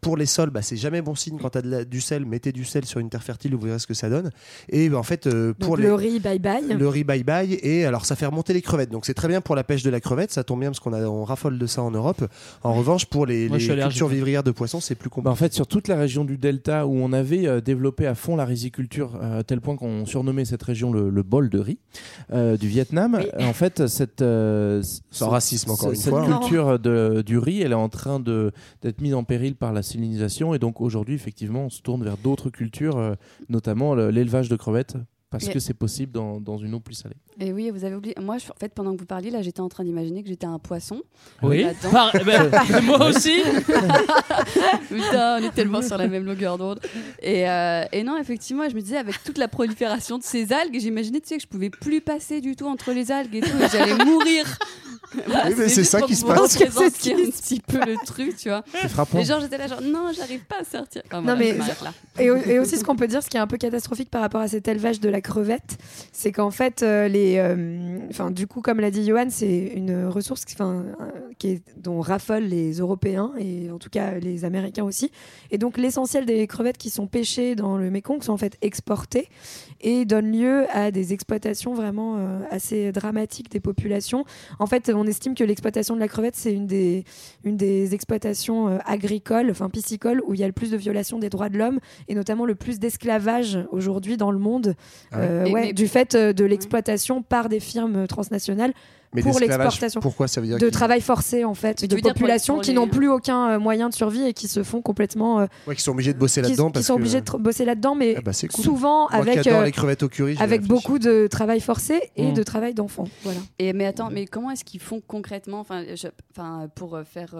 Pour les sols, bah, c'est jamais bon signe quand tu as du sel. Mettez du sel sur une terre fertile, vous verrez ce que ça donne. Et bah, en fait, euh, Donc pour le les... riz, bye bye. Le riz bye bye et alors ça fait remonter les crevettes donc c'est très bien pour la pêche de la crevette ça tombe bien parce qu'on a on raffole de ça en Europe en revanche pour les, Moi, cultures vivrières de poissons c'est plus Bah, compliqué en fait, sur toute la région du delta où on avait euh, développé à fond la riziculture, euh, à tel point qu'on surnommait cette région le, le bol de riz euh, du Vietnam, Oui. en fait, cette, euh, Sans ce- racisme, encore une cette fois. culture de- du riz, elle est en train de- d'être mise en péril par la salinisation. Et donc aujourd'hui, effectivement, on se tourne vers d'autres cultures, euh, notamment le- l'élevage de crevettes. Parce Mais- que c'est possible dans, dans une eau plus salée. Et oui, vous avez oublié. Moi, je- en fait, pendant que vous parliez, là, j'étais en train d'imaginer que j'étais un poisson. Oui. Là-dedans. Par- ben, moi aussi. Putain, on est tellement sur la même longueur d'onde. Et, euh, et non, effectivement, je me disais, avec toute la prolifération de ces algues, j'imaginais tu sais, que je pouvais plus passer du tout entre les algues et tout, et j'allais mourir. Voilà, Oui, mais c'est ça qui se passe. représenter un petit peu le truc, tu vois. C'est frappant. Et genre, j'étais là, genre, non, j'arrive pas à sortir. Enfin, Non, voilà, mais- là. Et, au- et aussi, ce qu'on peut dire, ce qui est un peu catastrophique par rapport à cet élevage de la crevette, c'est qu'en fait, euh, les, euh, enfin, du coup, comme l'a dit Johan, c'est une ressource qui, enfin, euh, qui est, dont raffolent les Européens et en tout cas les Américains aussi. Et donc, l'essentiel des crevettes qui sont pêchées dans le Mékong sont en fait exportées et donnent lieu à des exploitations vraiment euh, assez dramatiques des populations. En fait, on estime que l'exploitation de la crevette, c'est une des, une des exploitations euh, agricoles, enfin piscicoles, où il y a le plus de violations des droits de l'homme et notamment le plus d'esclavage aujourd'hui dans le monde, Ah ouais. euh, Et- ouais, mais- du fait euh, de l'exploitation par des firmes transnationales mais pour l'exportation. pourquoi ça veut dire de travail forcé en fait, de populations qui n'ont plus aucun euh, moyen de survie et qui se font complètement, euh, ouais, qu'ils sont obligés de bosser qui, là-dedans qui sont que- obligés de bosser là-dedans, mais Ah bah, souvent Moi avec qui euh, les crevettes au curry je vais avec réfléchir. beaucoup de travail forcé et Mm. de travail d'enfant. Voilà. Et, mais attends, mais comment est-ce qu'ils font concrètement enfin, pour euh, faire.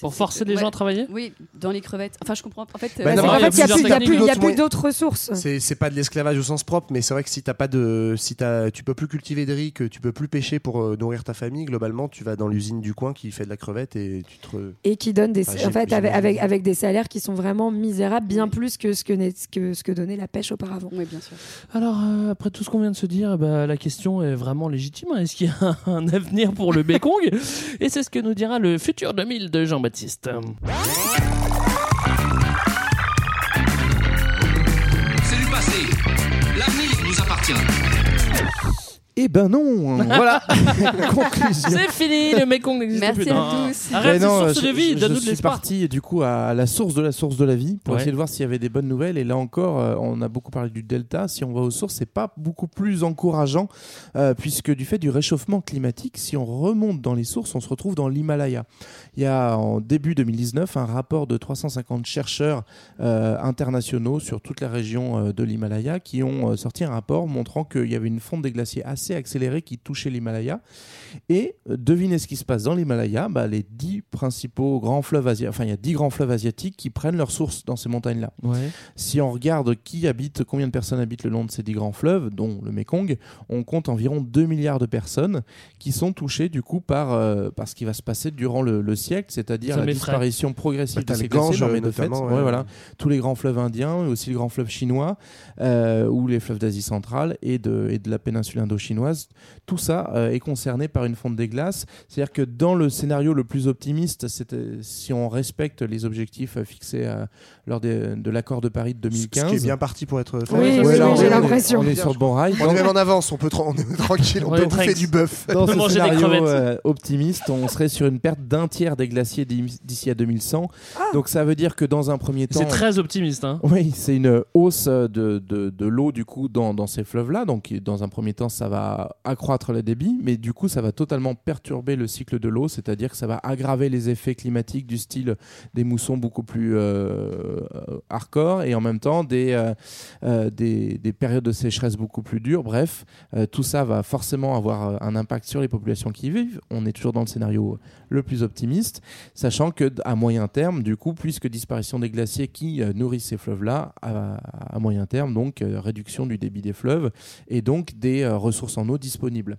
Pour forcer les ouais. gens à travailler? Oui, dans les crevettes. Enfin, je comprends. En fait, Bah euh, non, a fait, il n'y a, plus- D'autres plus moyens. d'autres ressources. C'est pas de l'esclavage au sens propre, mais c'est vrai que si t'as pas de, si t'as, tu peux plus cultiver de riz, que tu peux plus pêcher pour euh, nourrir ta famille, globalement, tu vas dans l'usine du coin qui fait de la crevette et tu te. et qui donne des en fait avec, avec, avec des salaires qui sont vraiment misérables bien plus que ce que, ce que donnait la pêche auparavant. Oui, bien sûr. Alors, euh, après tout ce qu'on vient de se dire, bah, la question est vraiment légitime. hein. Est-ce qu'il y a un avenir pour le Békong Et c'est ce que nous dira le futur 2000 de Jean-Baptiste. C'est Eh ben non Voilà Conclusion C'est fini, le Mékong n'existe Merci plus. à tous. Arrête, non, source je, de vie, je- donne-nous je de suis l'espoir. parti du coup à la source de la source de la vie pour Ouais. essayer de voir s'il y avait des bonnes nouvelles. Et là encore, euh, on a beaucoup parlé du delta. Si on va aux sources, c'est pas beaucoup plus encourageant euh, puisque du fait du réchauffement climatique, si on remonte dans les sources, on se retrouve dans l'Himalaya. Il y a en début 2019 un rapport de 350 chercheurs euh, internationaux sur toute la région euh, de l'Himalaya qui ont euh, sorti un rapport montrant qu'il y avait une fonte des glaciers assez accélérée qui touchait l'Himalaya. Et euh, devinez ce qui se passe dans l'Himalaya bah, Les dix principaux grands fleuves asiatiques, enfin il y a dix grands fleuves asiatiques qui prennent leur source dans ces montagnes-là. Ouais. Si on regarde qui habite, combien de personnes habitent le long de ces dix grands fleuves, dont le Mekong, on compte environ 2 milliards de personnes qui sont touchées du coup par, euh, par ce qui va se passer durant le, le siècle, c'est-à-dire la disparition progressive Bah, de ces glaciers. Mais de fait, ouais, ouais. voilà, tous les grands fleuves indiens, et aussi le grand fleuve chinois, euh, ou les fleuves d'Asie centrale et de, et de la péninsule indochinoise. Chinoise. Tout ça euh, est concerné par une fonte des glaces. C'est-à-dire que dans le scénario le plus optimiste, c'est, euh, si on respecte les objectifs euh, fixés euh, lors des- de l'accord de Paris de 2015. Ce qui est bien parti pour être fait. Oui, Ouais, oui, là, oui, on j'ai est- l'impression. On est sur le bon rail. On est même en avance, on peut, tra- on est tranquille, on On peut bouffer du bœuf. Dans ce scénario euh, optimiste, on serait sur une perte d'un tiers des glaciers d'i- d'ici à 2100. Donc ça veut dire que dans un premier temps, C'est très optimiste. Hein. oui, c'est une hausse de, de, de l'eau du coup dans, dans ces fleuves-là. Donc dans un premier temps, ça va accroître le débit, mais du coup, ça va totalement perturber le cycle de l'eau, c'est-à-dire que ça va aggraver les effets climatiques du style des moussons beaucoup plus euh, euh, hardcore et en même temps des, euh, des, des périodes de sécheresse beaucoup plus dures. Bref, tout ça va forcément avoir un impact sur les populations qui y vivent. On est toujours dans le scénario le plus optimiste, sachant que à moyen terme, du coup, puisque disparition des glaciers qui nourrissent ces fleuves-là, à, à moyen terme, donc réduction du débit des fleuves et donc des euh, en eau disponibles.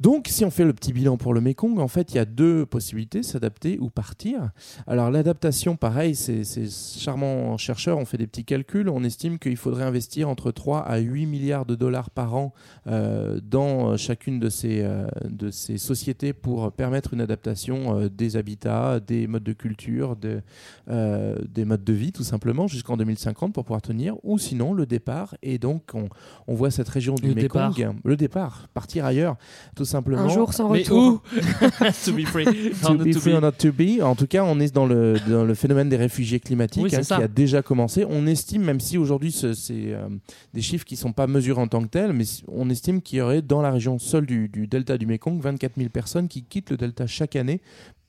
Donc, si on fait le petit bilan pour le Mekong, en fait, il y a deux possibilités, s'adapter ou partir. Alors, l'adaptation, pareil, c'est ces charmants chercheurs ont fait des petits calculs. On estime qu'il faudrait investir entre 3 à 8 milliards de dollars par an euh, dans chacune de ces, euh, de ces sociétés pour permettre une adaptation euh, des habitats, des modes de culture, de, des modes de vie, tout simplement, jusqu'en 2050 pour pouvoir tenir, ou sinon le départ. Et donc, on, on voit cette région du Le Mekong, départ. le départ, partir ailleurs, tout simplement. Un jour sans Mais retour. To be free. To be free or not to be. En tout cas, on est dans le, dans le phénomène des réfugiés climatiques Oui, hein, qui a déjà commencé. On estime, même si aujourd'hui ce- c'est euh, des chiffres qui ne sont pas mesurés en tant que tels, mais on estime qu'il y aurait dans la région seule du, du delta du Mekong 24 000 personnes qui quittent le delta chaque année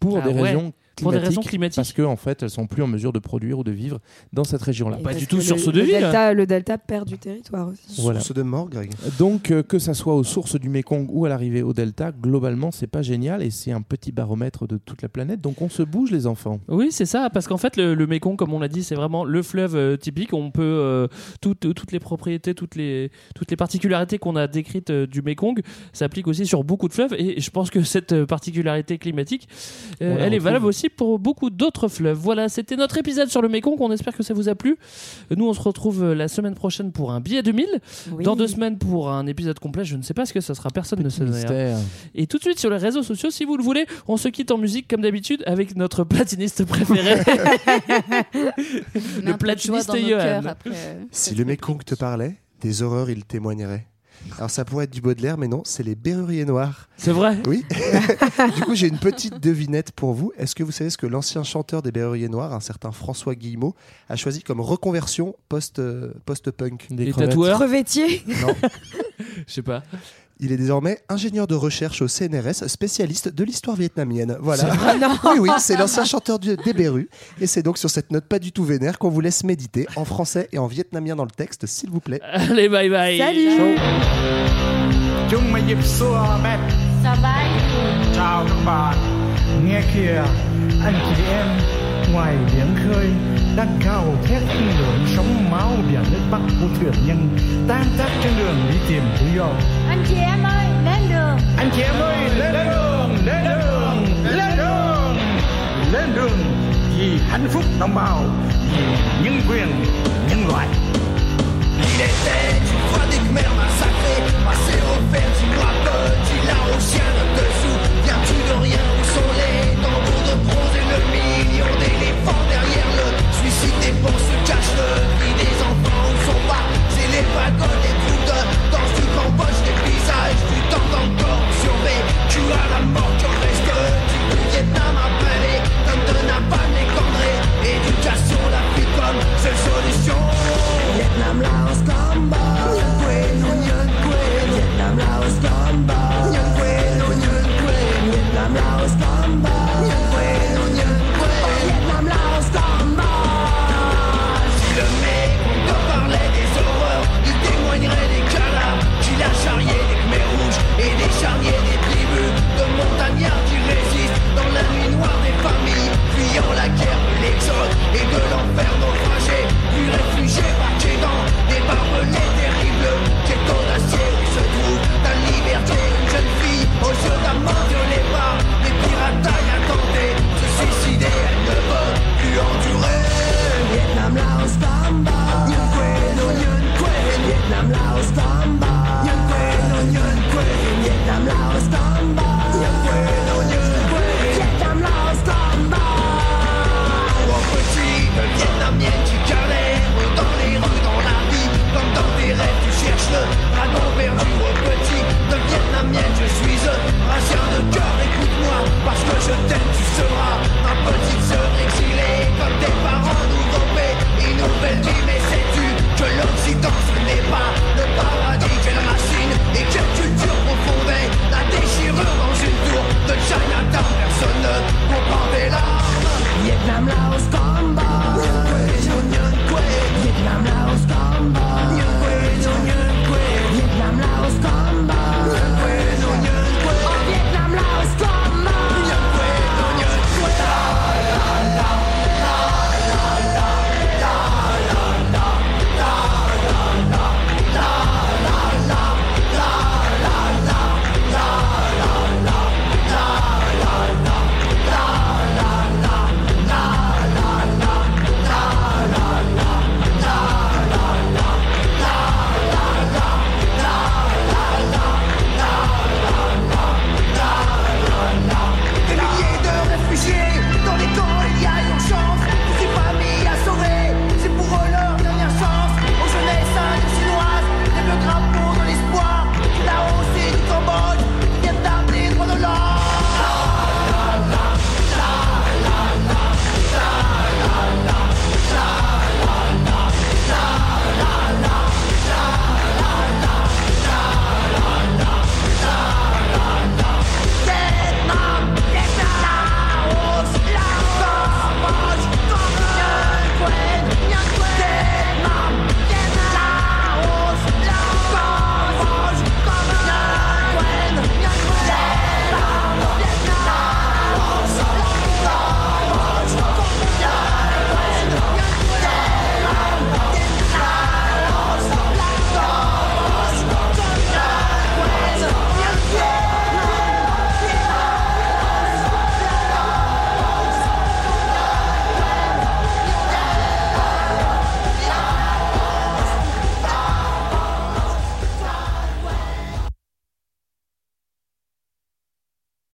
pour Ah des ouais. raisons Pour des climatiques, raisons climatiques. parce qu'en en fait, elles sont plus en mesure de produire ou de vivre dans cette région-là. Pas du tout le- source de le vie. Delta, le delta perd du territoire aussi. Voilà. Source de mort, Greg. Donc, euh, que ça soit aux sources du Mekong ou à l'arrivée au delta, globalement, c'est pas génial et c'est un petit baromètre de toute la planète. Donc, on se bouge, les enfants. Oui, c'est ça, parce qu'en fait, le, le Mékong, comme on l'a dit, c'est vraiment le fleuve euh, typique. On peut euh, toutes, toutes les propriétés, toutes les, toutes les particularités qu'on a décrites euh, du Mékong s'appliquent aussi sur beaucoup de fleuves. Et je pense que cette particularité climatique, euh, elle est valable aussi pour beaucoup d'autres fleuves. Voilà, c'était notre épisode sur le Mékong. On espère que ça vous a plu. Nous, on se retrouve euh, la semaine prochaine pour un billet 2000. Oui. Dans deux semaines pour un épisode complet. Je ne sais pas ce que ça sera. Personne ne sait. Et tout de suite sur les réseaux sociaux, si vous le voulez, on se quitte en musique comme d'habitude avec notre platiniste préféré. Joie platiniste Johan. après, euh, Si le Mekong te parlait, des horreurs il témoignerait. Alors ça pourrait être du Baudelaire, mais non, c'est les Berruriers Noirs. C'est vrai Oui. du coup, j'ai une petite devinette pour vous. Est-ce que vous savez ce que l'ancien chanteur des Berruriers Noirs, un certain François Guillemot, a choisi comme reconversion post, euh, post-punk? Des Les crevettes. tatoueurs Crevettier Non. Je sais pas. Il est désormais ingénieur de recherche au CNRS, spécialiste de l'histoire vietnamienne. Voilà. Oui, oui, c'est l'ancien chanteur du- des Berus. Et c'est donc sur cette note pas du tout vénère qu'on vous laisse méditer en français et en vietnamien dans le texte, s'il vous plaît. Allez, bye bye. Salut ngoài biển khơi đang cao thét khi lượng sóng máu biển nước bắc của thuyền nhân tan tác trên đường đi tìm lý do. Anh chị em ơi lên đường. Anh chị em ơi lên đường lên đường lên đường. Lên đường vì hạnh phúc đồng bào vì nhân quyền nhân loại. Il était une fois des Khmer massacrés, passés au fer du bois bleu, du laotien, dessous. Viens-tu de rien Où sont les tambours de bronze pagode et prudeur Dans du Cambodge, des paysages du temps Sur mes culs à la mort qui reste. Du Vietnam à Palais, comme de Napalm Éducation, la picole, seule solution. Vietnam, Laos, Vietnam, Laos, Vietnam, fuyant la guerre de l'exode et de l'enfer naufragé, puis réfugié marqué dans des barbelés terribles. Quel ton d'acier où se trouve ta liberté, une jeune fille aux yeux d'un mort violée par des pirates attendaient se suicider, elle ne peut plus endurer. Vietnam, Laos, Bamba, Nguyen Quyen, oh Nguyen Quyen, Vietnam, Laos, Bamba, Nguyen Quyen, oh Vietnam, Laos, Bamba, Nguyen un dragon perdu au petit de vietnamienne Je suis un racieur de cœur, écoute-moi Parce que je t'aime, tu seras ma petite sœur. Exilée Comme tes parents nous dopaient, une nouvelle vie Mais sais-tu que l'Occident ce n'est pas le paradis Quelle racine et quelle culture profondée